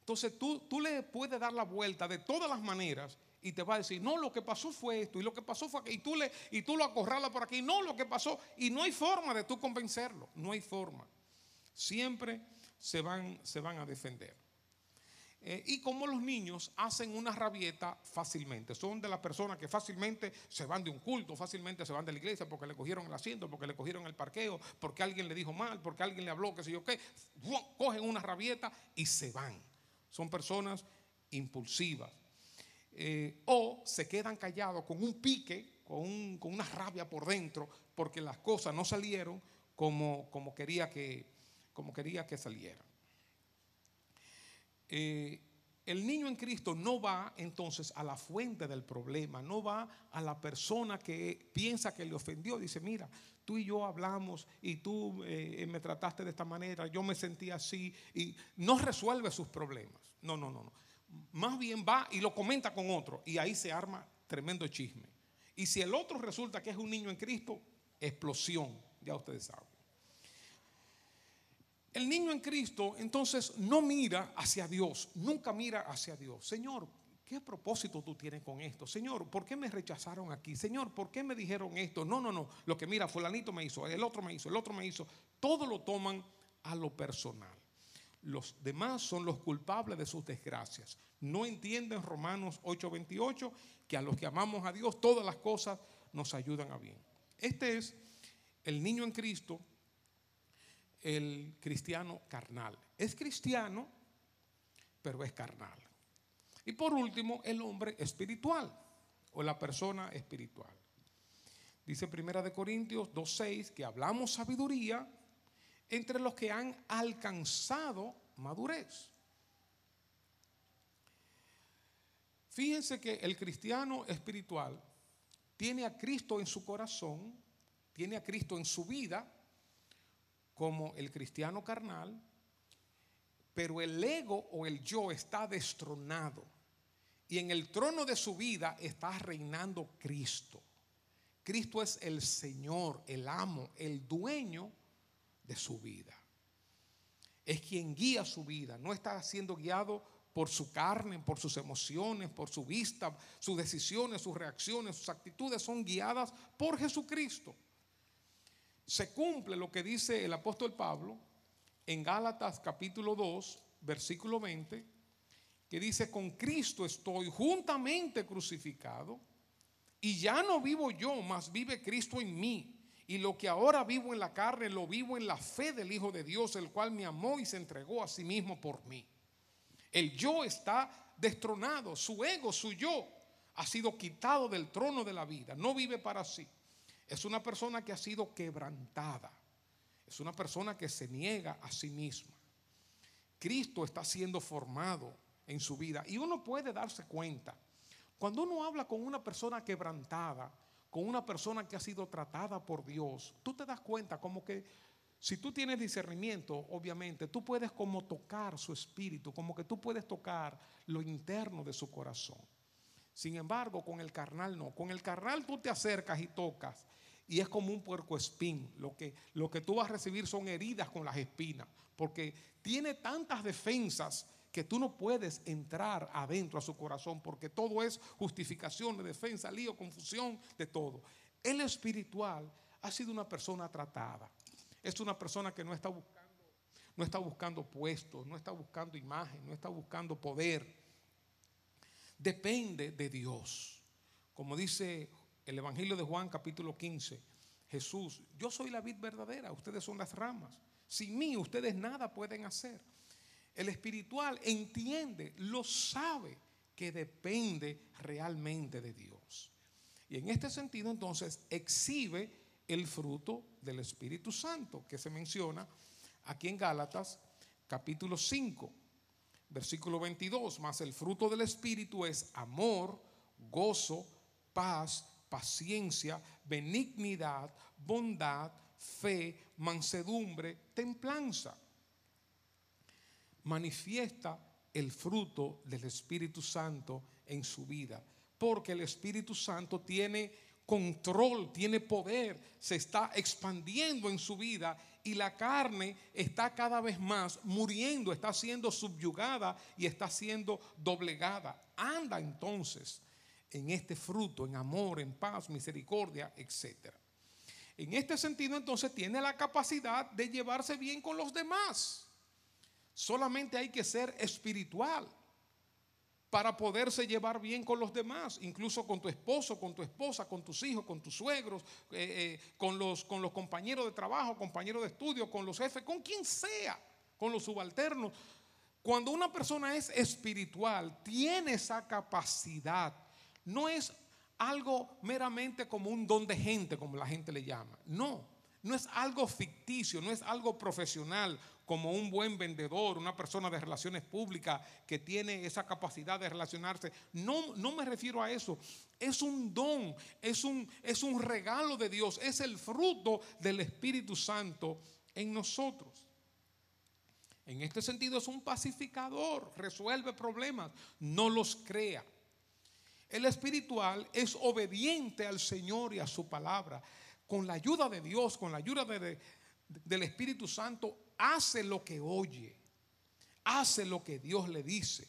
Entonces tú, tú le puedes dar la vuelta de todas las maneras y te va a decir, no, lo que pasó fue esto, y lo que pasó fue que y tú, le, y tú lo acorralas por aquí, no, lo que pasó, y no hay forma de tú convencerlo, no hay forma. Siempre se van, se van a defender. Eh, y como los niños hacen una rabieta fácilmente, son de las personas que fácilmente se van de un culto, fácilmente se van de la iglesia porque le cogieron el asiento, porque le cogieron el parqueo, porque alguien le dijo mal, porque alguien le habló, qué sé yo qué, cogen una rabieta y se van. Son personas impulsivas. Eh, o se quedan callados con un pique, con, con, una rabia por dentro, porque las cosas no salieron como, como, quería, que, como quería que salieran. Eh, el niño en Cristo no va entonces a la fuente del problema, no va a la persona que piensa que le ofendió. Dice, mira, tú y yo hablamos y tú eh, me trataste de esta manera, yo me sentí así y no resuelve sus problemas. No, no, no, no. Más bien va y lo comenta con otro y ahí se arma tremendo chisme. Y si el otro resulta que es un niño en Cristo, explosión, ya ustedes saben. El niño en Cristo entonces no mira hacia Dios, nunca mira hacia Dios. Señor, ¿qué propósito tú tienes con esto? Señor, ¿por qué me rechazaron aquí? Señor, ¿por qué me dijeron esto? No, no, no. Lo que mira, fulanito me hizo, el otro me hizo, el otro me hizo. Todo lo toman a lo personal. Los demás son los culpables de sus desgracias. No entienden Romanos 8:28 que a los que amamos a Dios todas las cosas nos ayudan a bien. Este es el niño en Cristo el cristiano carnal. Es cristiano, pero es carnal. Y por último, el hombre espiritual o la persona espiritual. Dice Primera de Corintios 2:6 que hablamos sabiduría entre los que han alcanzado madurez. Fíjense que el cristiano espiritual tiene a Cristo en su corazón, tiene a Cristo en su vida, como el cristiano carnal, pero el ego o el yo está destronado. Y en el trono de su vida está reinando Cristo. Cristo es el Señor, el amo, el dueño de su vida. Es quien guía su vida, no está siendo guiado por su carne, por sus emociones, por su vista, sus decisiones, sus reacciones, sus actitudes son guiadas por Jesucristo se cumple lo que dice el apóstol Pablo en Gálatas capítulo 2, versículo 20, que dice, con Cristo estoy juntamente crucificado y ya no vivo yo, mas vive Cristo en mí. Y lo que ahora vivo en la carne, lo vivo en la fe del Hijo de Dios, el cual me amó y se entregó a sí mismo por mí. El yo está destronado, su ego, su yo, ha sido quitado del trono de la vida, no vive para sí. Es una persona que ha sido quebrantada. Es una persona que se niega a sí misma. Cristo está siendo formado en su vida y uno puede darse cuenta. Cuando uno habla con una persona quebrantada, con una persona que ha sido tratada por Dios, tú te das cuenta como que si tú tienes discernimiento, obviamente, tú puedes como tocar su espíritu, como que tú puedes tocar lo interno de su corazón. Sin embargo, con el carnal no. Con el carnal tú te acercas y tocas y es como un puerco espín. Lo que, lo que tú vas a recibir son heridas con las espinas, porque tiene tantas defensas que tú no puedes entrar adentro a su corazón porque todo es justificación, de defensa, lío, confusión, de todo. El espiritual ha sido una persona tratada. Es una persona que no está buscando, no está buscando puestos, no está buscando imagen, no está buscando poder. Depende de Dios. Como dice el Evangelio de Juan capítulo 15, Jesús, yo soy la vid verdadera, ustedes son las ramas. Sin mí ustedes nada pueden hacer. El espiritual entiende, lo sabe que depende realmente de Dios. Y en este sentido entonces exhibe el fruto del Espíritu Santo que se menciona aquí en Gálatas capítulo 5, versículo 22, más el fruto del Espíritu es amor, gozo, paz, paciencia, benignidad, bondad, fe, mansedumbre, templanza. Manifiesta el fruto del Espíritu Santo en su vida, porque el Espíritu Santo tiene control, tiene poder, se está expandiendo en su vida y la carne está cada vez más muriendo, está siendo subyugada y está siendo doblegada. Anda entonces en este fruto, en amor, en paz, misericordia, etc. En este sentido entonces tiene la capacidad de llevarse bien con los demás. Solamente hay que ser espiritual para poderse llevar bien con los demás, incluso con tu esposo, con tu esposa, con tus hijos, con tus suegros, eh, eh, con, los, con los compañeros de trabajo, compañeros de estudio, con los jefes, con quien sea, con los subalternos. Cuando una persona es espiritual, tiene esa capacidad. No es algo meramente como un don de gente, como la gente le llama. No, no es algo ficticio, no es algo profesional, como un buen vendedor, una persona de relaciones públicas que tiene esa capacidad de relacionarse. No, no me refiero a eso. Es un don, es un, es un regalo de Dios, es el fruto del Espíritu Santo en nosotros. En este sentido es un pacificador, resuelve problemas, no los crea. El espiritual es obediente al Señor y a su palabra. Con la ayuda de Dios, con la ayuda del Espíritu Santo, hace lo que oye, hace lo que Dios le dice.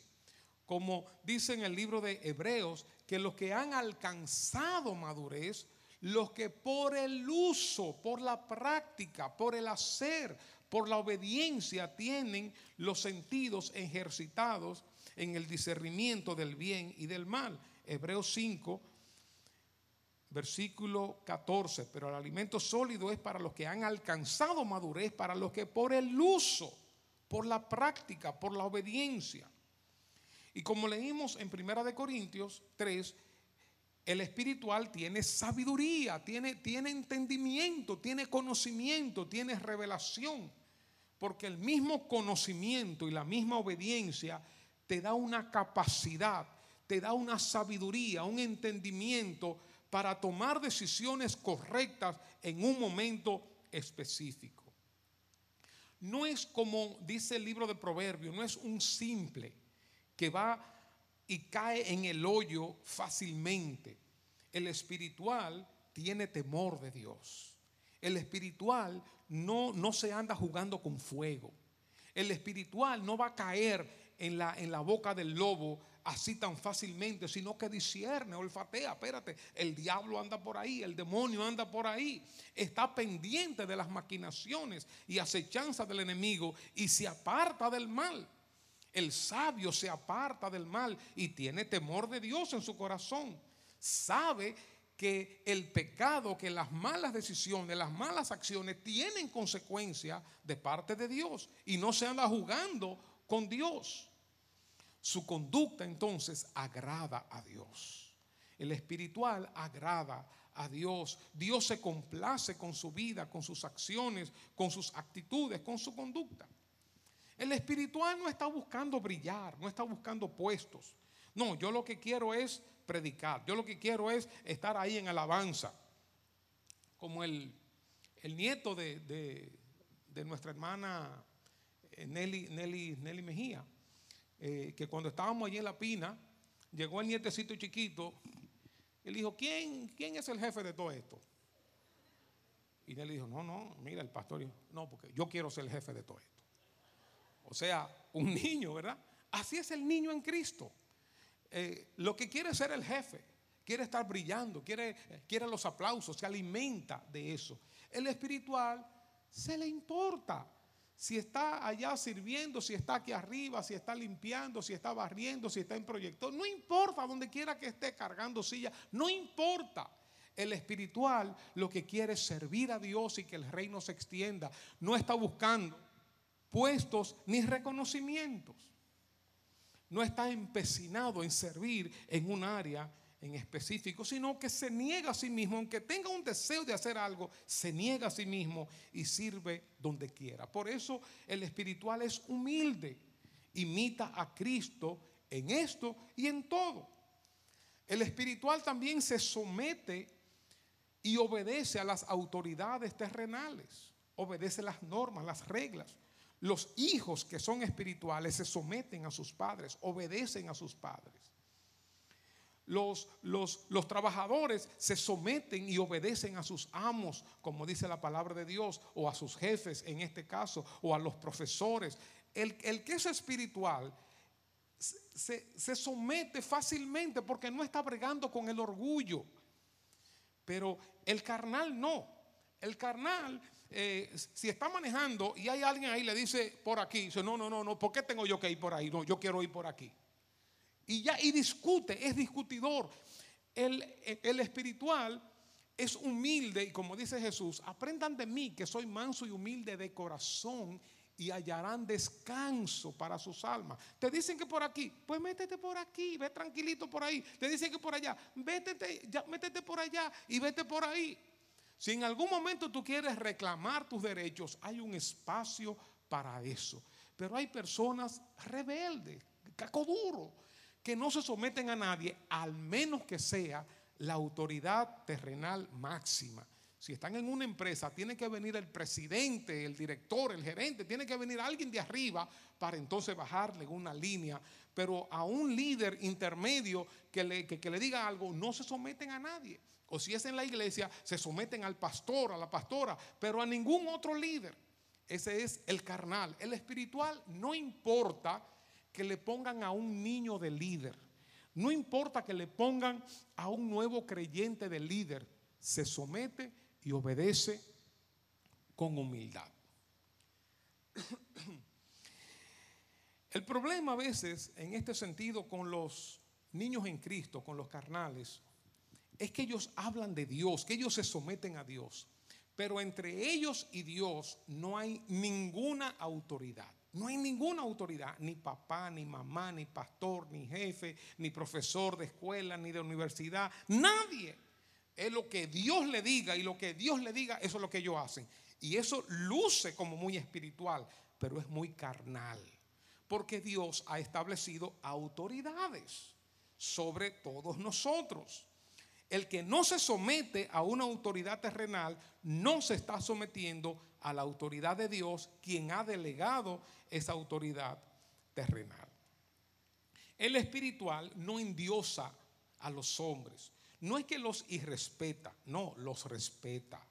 Como dice en el libro de Hebreos, que los que han alcanzado madurez, los que por el uso, por la práctica, por el hacer, por la obediencia tienen los sentidos ejercitados en el discernimiento del bien y del mal. Hebreos 5, versículo 14, pero el alimento sólido es para los que han alcanzado madurez, para los que por el uso, por la práctica, por la obediencia. Y como leímos en Primera de Corintios 3, el espiritual tiene sabiduría, tiene, tiene entendimiento, tiene conocimiento, tiene revelación. Porque el mismo conocimiento y la misma obediencia te da una capacidad, te da una sabiduría, un entendimiento para tomar decisiones correctas en un momento específico. No es como dice el libro de Proverbios, no es un simple que va y cae en el hoyo fácilmente. El espiritual tiene temor de Dios. El espiritual no, no se anda jugando con fuego. El espiritual no va a caer en la, en la boca del lobo así tan fácilmente, sino que discierne, olfatea, espérate, el diablo anda por ahí, el demonio anda por ahí, está pendiente de las maquinaciones y acechanzas del enemigo y se aparta del mal. El sabio se aparta del mal y tiene temor de Dios en su corazón. Sabe que el pecado, que las malas decisiones, las malas acciones tienen consecuencias de parte de Dios y no se anda jugando con Dios. Su conducta entonces agrada a Dios. El espiritual agrada a Dios. Dios se complace con su vida, con sus acciones, con sus actitudes, con su conducta. El espiritual no está buscando brillar, no está buscando puestos. No, yo lo que quiero es predicar. Yo lo que quiero es estar ahí en alabanza. Como el, nieto de, nuestra hermana eh, Nelly, Nelly, Nelly Mejía eh, que cuando estábamos allí en la pina, llegó el nietecito chiquito, le dijo, ¿quién, ¿quién es el jefe de todo esto? Y él dijo, no, no, mira el pastor, no, porque yo quiero ser el jefe de todo esto. O sea, un niño, ¿verdad? Así es el niño en Cristo. Eh, lo que quiere ser el jefe, quiere estar brillando, quiere, quiere los aplausos, se alimenta de eso. El espiritual se le importa. Si está allá sirviendo, si está aquí arriba, si está limpiando, si está barriendo, si está en proyecto, no importa donde quiera que esté cargando silla, no importa. El espiritual lo que quiere es servir a Dios y que el reino se extienda. No está buscando puestos ni reconocimientos. No está empecinado en servir en un área en específico, sino que se niega a sí mismo, aunque tenga un deseo de hacer algo, se niega a sí mismo y sirve donde quiera. Por eso el espiritual es humilde, imita a Cristo en esto y en todo. El espiritual también se somete y obedece a las autoridades terrenales, obedece las normas, las reglas. Los hijos que son espirituales se someten a sus padres, obedecen a sus padres. Los, los, los, trabajadores se someten y obedecen a sus amos, como dice la palabra de Dios, o a sus jefes en este caso, o a los profesores. El, el que es espiritual se, se somete fácilmente porque no está bregando con el orgullo. Pero el carnal no. El carnal, eh, si está manejando y hay alguien ahí le dice por aquí, dice, no, no, no, no, ¿por qué tengo yo que ir por ahí? No, yo quiero ir por aquí. Y ya, y discute, es discutidor. El, el espiritual es humilde y como dice Jesús, aprendan de mí que soy manso y humilde de corazón y hallarán descanso para sus almas. Te dicen que por aquí, pues métete por aquí, ve tranquilito por ahí. Te dicen que por allá, vétete, ya, métete por allá y vete por ahí. Si en algún momento tú quieres reclamar tus derechos, hay un espacio para eso. Pero hay personas rebeldes, cacoduro, que no se someten a nadie, al menos que sea la autoridad terrenal máxima. Si están en una empresa, tiene que venir el presidente, el director, el gerente, tiene que venir alguien de arriba para entonces bajarle una línea. Pero a un líder intermedio que le, que, le diga algo, no se someten a nadie. O si es en la iglesia, se someten al pastor, a la pastora, pero a ningún otro líder. Ese es el carnal. El espiritual no importa que le pongan a un niño de líder. No importa que le pongan a un nuevo creyente de líder. Se somete y obedece con humildad. El problema a veces en este sentido con los niños en Cristo, con los carnales, es que ellos hablan de Dios, que ellos se someten a Dios, pero entre ellos y Dios no hay ninguna autoridad. No hay ninguna autoridad, ni papá, ni mamá, ni pastor, ni jefe, ni profesor de escuela, ni de universidad, nadie es lo que Dios le diga y lo que Dios le diga, eso es lo que ellos hacen. Y eso luce como muy espiritual, pero es muy carnal. Porque Dios ha establecido autoridades sobre todos nosotros. El que no se somete a una autoridad terrenal no se está sometiendo a la autoridad de Dios, quien ha delegado esa autoridad terrenal. El espiritual no endiosa a los hombres no es que los irrespeta, no, los respeta.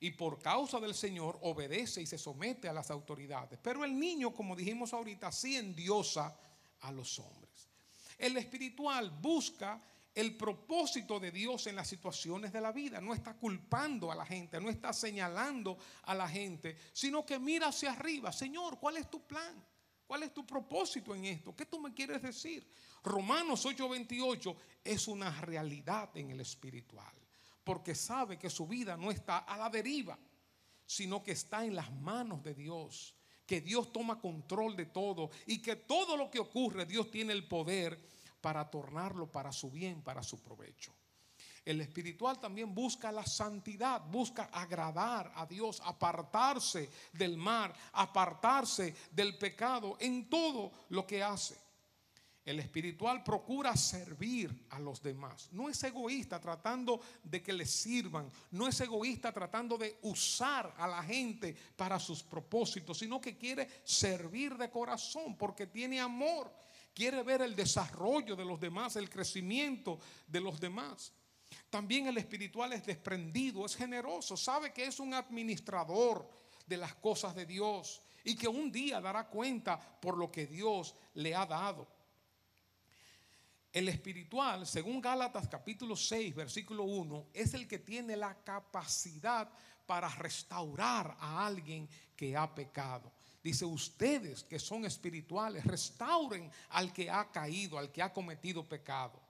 Y por causa del Señor obedece y se somete a las autoridades. Pero el niño, como dijimos ahorita, sí endiosa a los hombres. El espiritual busca el propósito de Dios en las situaciones de la vida. No está culpando a la gente, no está señalando a la gente, sino que mira hacia arriba. Señor, ¿cuál es tu plan? ¿Cuál es tu propósito en esto? ¿Qué tú me quieres decir? Romanos 8:28 es una realidad en el espiritual, porque sabe que su vida no está a la deriva, sino que está en las manos de Dios, que Dios toma control de todo y que todo lo que ocurre Dios tiene el poder para tornarlo para su bien, para su provecho. El espiritual también busca la santidad, busca agradar a Dios, apartarse del mal, apartarse del pecado en todo lo que hace. El espiritual procura servir a los demás. No es egoísta tratando de que le sirvan. No es egoísta tratando de usar a la gente para sus propósitos, sino que quiere servir de corazón porque tiene amor. Quiere ver el desarrollo de los demás, el crecimiento de los demás. También el espiritual es desprendido, es generoso, sabe que es un administrador de las cosas de Dios y que un día dará cuenta por lo que Dios le ha dado. El espiritual, según Gálatas capítulo 6, versículo 1, es el que tiene la capacidad para restaurar a alguien que ha pecado. Dice, ustedes que son espirituales, restauren al que ha caído, al que ha cometido pecado.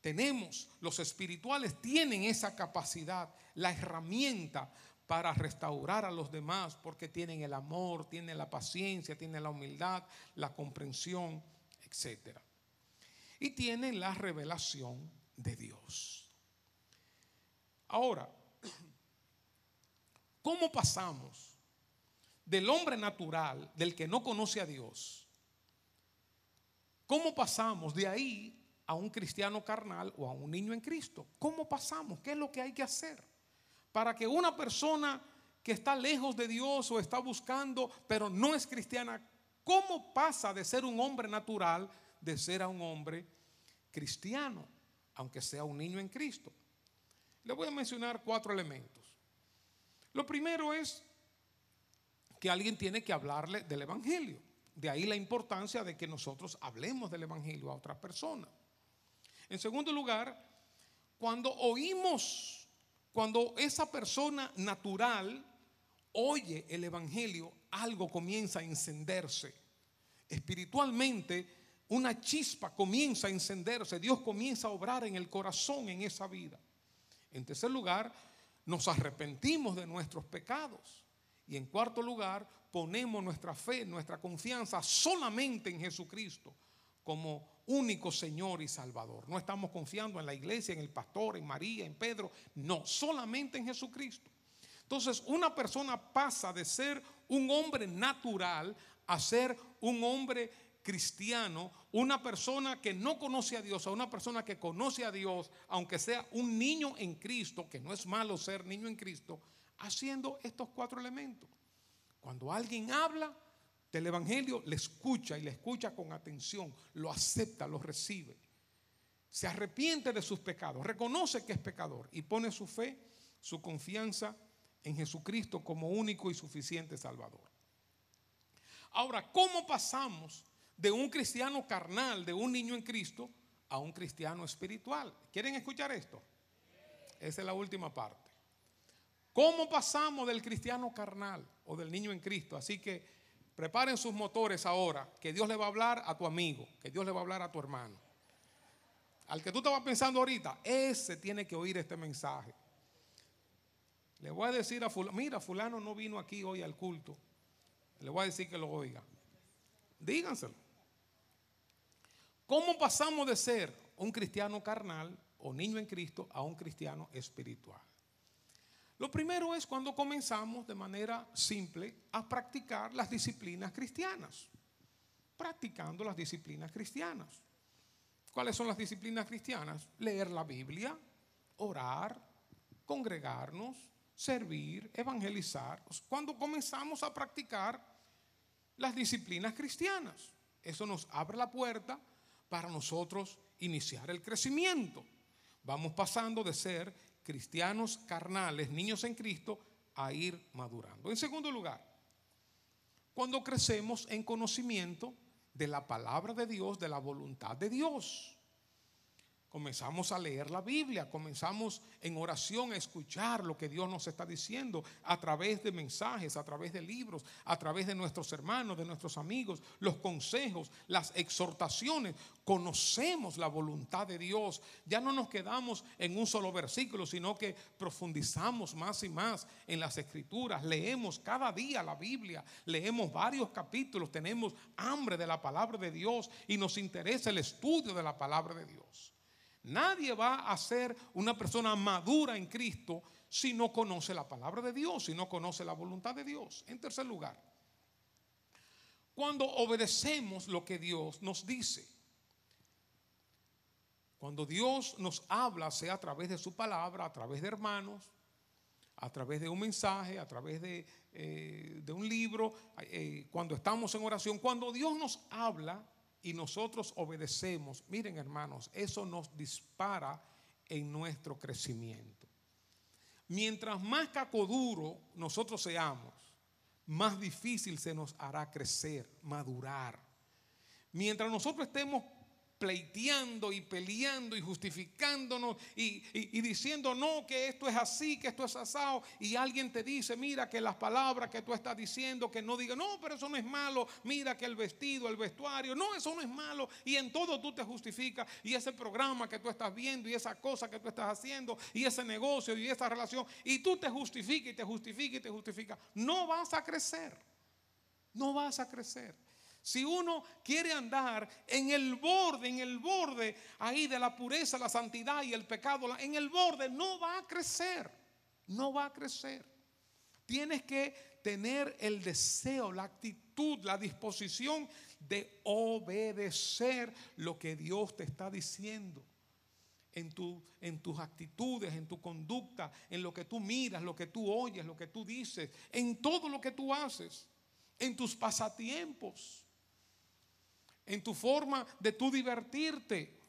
Tenemos, los espirituales tienen esa capacidad, la herramienta para restaurar a los demás, porque tienen el amor, tienen la paciencia, tienen la humildad, la comprensión, etcétera y tienen la revelación de Dios. Ahora, ¿cómo pasamos del hombre natural, del que no conoce a Dios? ¿Cómo pasamos de ahí a un cristiano carnal o a un niño en Cristo? ¿Cómo pasamos? ¿Qué es lo que hay que hacer? Para que una persona que está lejos de Dios o está buscando, pero no es cristiana, ¿cómo pasa de ser un hombre natural de ser a un hombre cristiano, aunque sea un niño en Cristo. Le voy a mencionar cuatro elementos. Lo primero es que alguien tiene que hablarle del Evangelio. De ahí la importancia de que nosotros hablemos del Evangelio a otra persona. En segundo lugar, cuando oímos, cuando esa persona natural oye el Evangelio, algo comienza a encenderse. Espiritualmente, una chispa comienza a encenderse, Dios comienza a obrar en el corazón en esa vida. En tercer lugar, nos arrepentimos de nuestros pecados. Y en cuarto lugar, ponemos nuestra fe, nuestra confianza solamente en Jesucristo como único Señor y Salvador. No estamos confiando en la iglesia, en el pastor, en María, en Pedro. No, solamente en Jesucristo. Entonces, una persona pasa de ser un hombre natural a ser un hombre cristiano, una persona que no conoce a Dios, a una persona que conoce a Dios, aunque sea un niño en Cristo, que no es malo ser niño en Cristo, haciendo estos cuatro elementos. Cuando alguien habla del Evangelio, le escucha y le escucha con atención, lo acepta, lo recibe. Se arrepiente de sus pecados, reconoce que es pecador y pone su fe, su confianza en Jesucristo como único y suficiente Salvador. Ahora, ¿cómo pasamos de un cristiano carnal, de un niño en Cristo, a un cristiano espiritual. ¿Quieren escuchar esto? Esa es la última parte. ¿Cómo pasamos del cristiano carnal o del niño en Cristo? Así que preparen sus motores ahora, que Dios le va a hablar a tu amigo, que Dios le va a hablar a tu hermano. Al que tú estabas pensando ahorita, ese tiene que oír este mensaje. Le voy a decir a fulano, mira, fulano no vino aquí hoy al culto. Le voy a decir que lo oiga. Díganselo. ¿Cómo pasamos de ser un cristiano carnal o niño en Cristo a un cristiano espiritual? Lo primero es cuando comenzamos de manera simple a practicar las disciplinas cristianas. Practicando las disciplinas cristianas. ¿Cuáles son las disciplinas cristianas? Leer la Biblia, orar, congregarnos, servir, evangelizar. Cuando comenzamos a practicar las disciplinas cristianas, eso nos abre la puerta para nosotros iniciar el crecimiento. Vamos pasando de ser cristianos carnales, niños en Cristo, a ir madurando. En segundo lugar, cuando crecemos en conocimiento de la palabra de Dios, de la voluntad de Dios comenzamos a leer la Biblia, comenzamos en oración a escuchar lo que Dios nos está diciendo a través de mensajes, a través de libros, a través de nuestros hermanos, de nuestros amigos, los consejos, las exhortaciones. Conocemos la voluntad de Dios. Ya no nos quedamos en un solo versículo, sino que profundizamos más y más en las escrituras. Leemos cada día la Biblia, leemos varios capítulos, tenemos hambre de la palabra de Dios y nos interesa el estudio de la palabra de Dios. Nadie va a ser una persona madura en Cristo si no conoce la palabra de Dios, si no conoce la voluntad de Dios. En tercer lugar, cuando obedecemos lo que Dios nos dice. Cuando Dios nos habla, sea a través de su palabra, a través de hermanos, a través de un mensaje, a través de, eh, un libro, eh, cuando estamos en oración, cuando Dios nos habla, y nosotros obedecemos, miren hermanos, eso nos dispara en nuestro crecimiento. Mientras más cacoduro nosotros seamos, más difícil se nos hará crecer, madurar. Mientras nosotros estemos pleiteando y peleando y justificándonos y, diciendo no, que esto es así, que esto es asado, y alguien te dice, mira que las palabras que tú estás diciendo, que no diga, no, pero eso no es malo, mira que el vestido, el vestuario, no, eso no es malo, y en todo tú te justificas, y ese programa que tú estás viendo, y esa cosa que tú estás haciendo, y ese negocio, y esa relación, y tú te justificas y te justificas y te justificas, no vas a crecer, no vas a crecer. Si uno quiere andar en el borde, en el borde ahí de la pureza, la santidad y el pecado, en el borde no va a crecer, no va a crecer. Tienes que tener el deseo, la actitud, la disposición de obedecer lo que Dios te está diciendo. En, en, tus actitudes, en tu conducta, en lo que tú miras, lo que tú oyes, lo que tú dices, en todo lo que tú haces, en tus pasatiempos en tu forma de tú divertirte.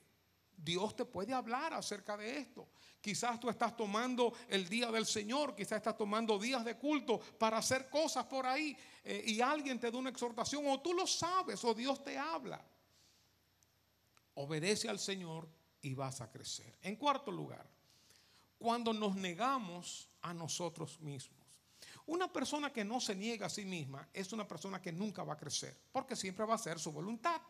Dios te puede hablar acerca de esto. Quizás tú estás tomando el día del Señor, quizás estás tomando días de culto para hacer cosas por ahí eh, y alguien te da una exhortación o tú lo sabes o Dios te habla. Obedece al Señor y vas a crecer. En cuarto lugar, cuando nos negamos a nosotros mismos. Una persona que no se niega a sí misma es una persona que nunca va a crecer, porque siempre va a ser su voluntad.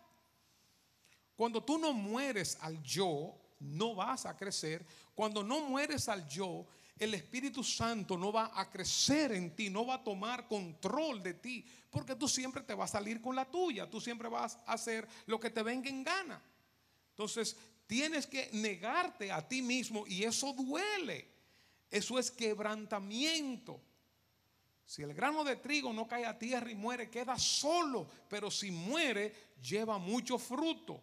Cuando tú no mueres al yo, no vas a crecer. Cuando no mueres al yo, el Espíritu Santo no va a crecer en ti, no va a tomar control de ti, porque tú siempre te vas a salir con la tuya, tú siempre vas a hacer lo que te venga en gana. Entonces, tienes que negarte a ti mismo y eso duele. Eso es quebrantamiento. Si el grano de trigo no cae a tierra y muere, queda solo, pero si muere, lleva mucho fruto.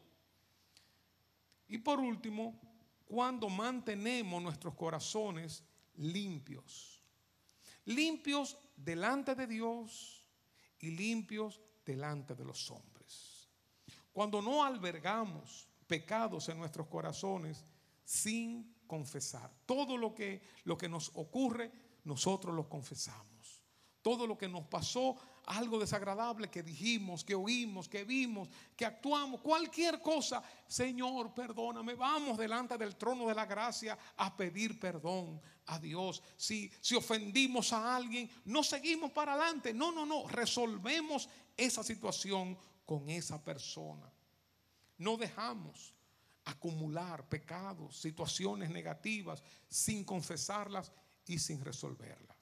Y por último, cuando mantenemos nuestros corazones limpios. Limpios delante de Dios y limpios delante de los hombres. Cuando no albergamos pecados en nuestros corazones sin confesar. Todo lo que, lo que nos ocurre, nosotros lo confesamos todo lo que nos pasó, algo desagradable que dijimos, que oímos, que vimos, que actuamos, cualquier cosa, Señor, perdóname, vamos delante del trono de la gracia a pedir perdón a Dios. Si, si ofendimos a alguien, no seguimos para adelante, no, no, no, resolvemos esa situación con esa persona. No dejamos acumular pecados, situaciones negativas sin confesarlas y sin resolverlas.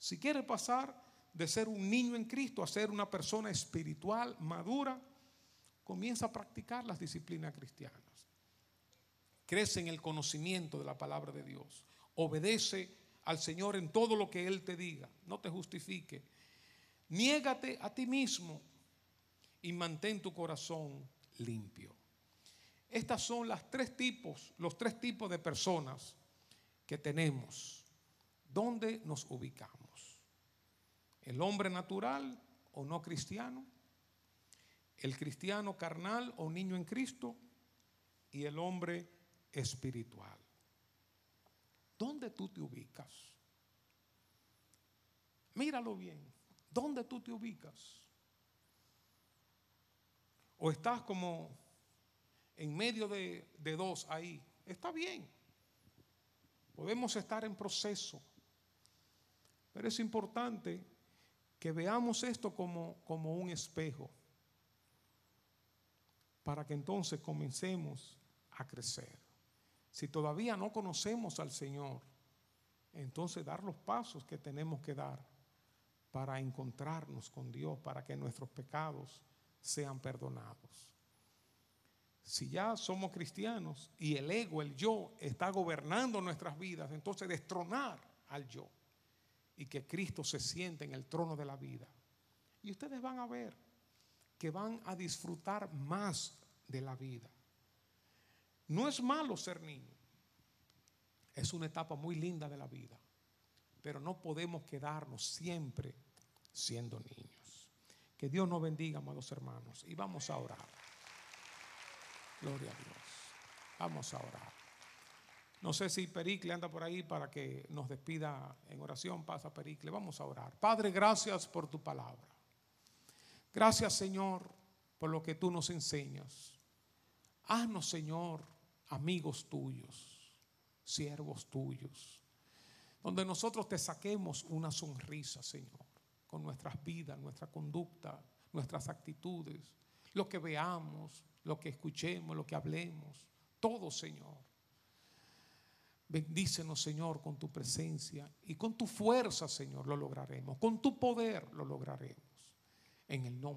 Si quiere pasar de ser un niño en Cristo a ser una persona espiritual, madura, comienza a practicar las disciplinas cristianas. Crece en el conocimiento de la palabra de Dios. Obedece al Señor en todo lo que Él te diga. No te justifique. Niégate a ti mismo y mantén tu corazón limpio. Estas son las tres tipos, los tres tipos de personas que tenemos. ¿Dónde nos ubicamos? El hombre natural o no cristiano, el cristiano carnal o niño en Cristo y el hombre espiritual. ¿Dónde tú te ubicas? Míralo bien. ¿Dónde tú te ubicas? ¿O estás como en medio de, de dos ahí? Está bien. Podemos estar en proceso. Pero es importante que veamos esto como, como un espejo, para que entonces comencemos a crecer. Si todavía no conocemos al Señor, entonces dar los pasos que tenemos que dar para encontrarnos con Dios, para que nuestros pecados sean perdonados. Si ya somos cristianos y el ego, el yo, está gobernando nuestras vidas, entonces destronar al yo y que Cristo se siente en el trono de la vida. Y ustedes van a ver que van a disfrutar más de la vida. No es malo ser niño. Es una etapa muy linda de la vida. Pero no podemos quedarnos siempre siendo niños. Que Dios nos bendiga, amados hermanos. Y vamos a orar. Gloria a Dios. Vamos a orar. No sé si Pericle anda por ahí para que nos despida en oración. Pasa Pericle. Vamos a orar. Padre, gracias por tu palabra. Gracias, Señor, por lo que tú nos enseñas. Haznos, Señor, amigos tuyos, siervos tuyos, donde nosotros te saquemos una sonrisa, Señor, con nuestras vidas, nuestra conducta, nuestras actitudes, lo que veamos, lo que escuchemos, lo que hablemos, todo, Señor. Bendícenos, Señor, con tu presencia y con tu fuerza, Señor, lo lograremos. Con tu poder lo lograremos. En el nombre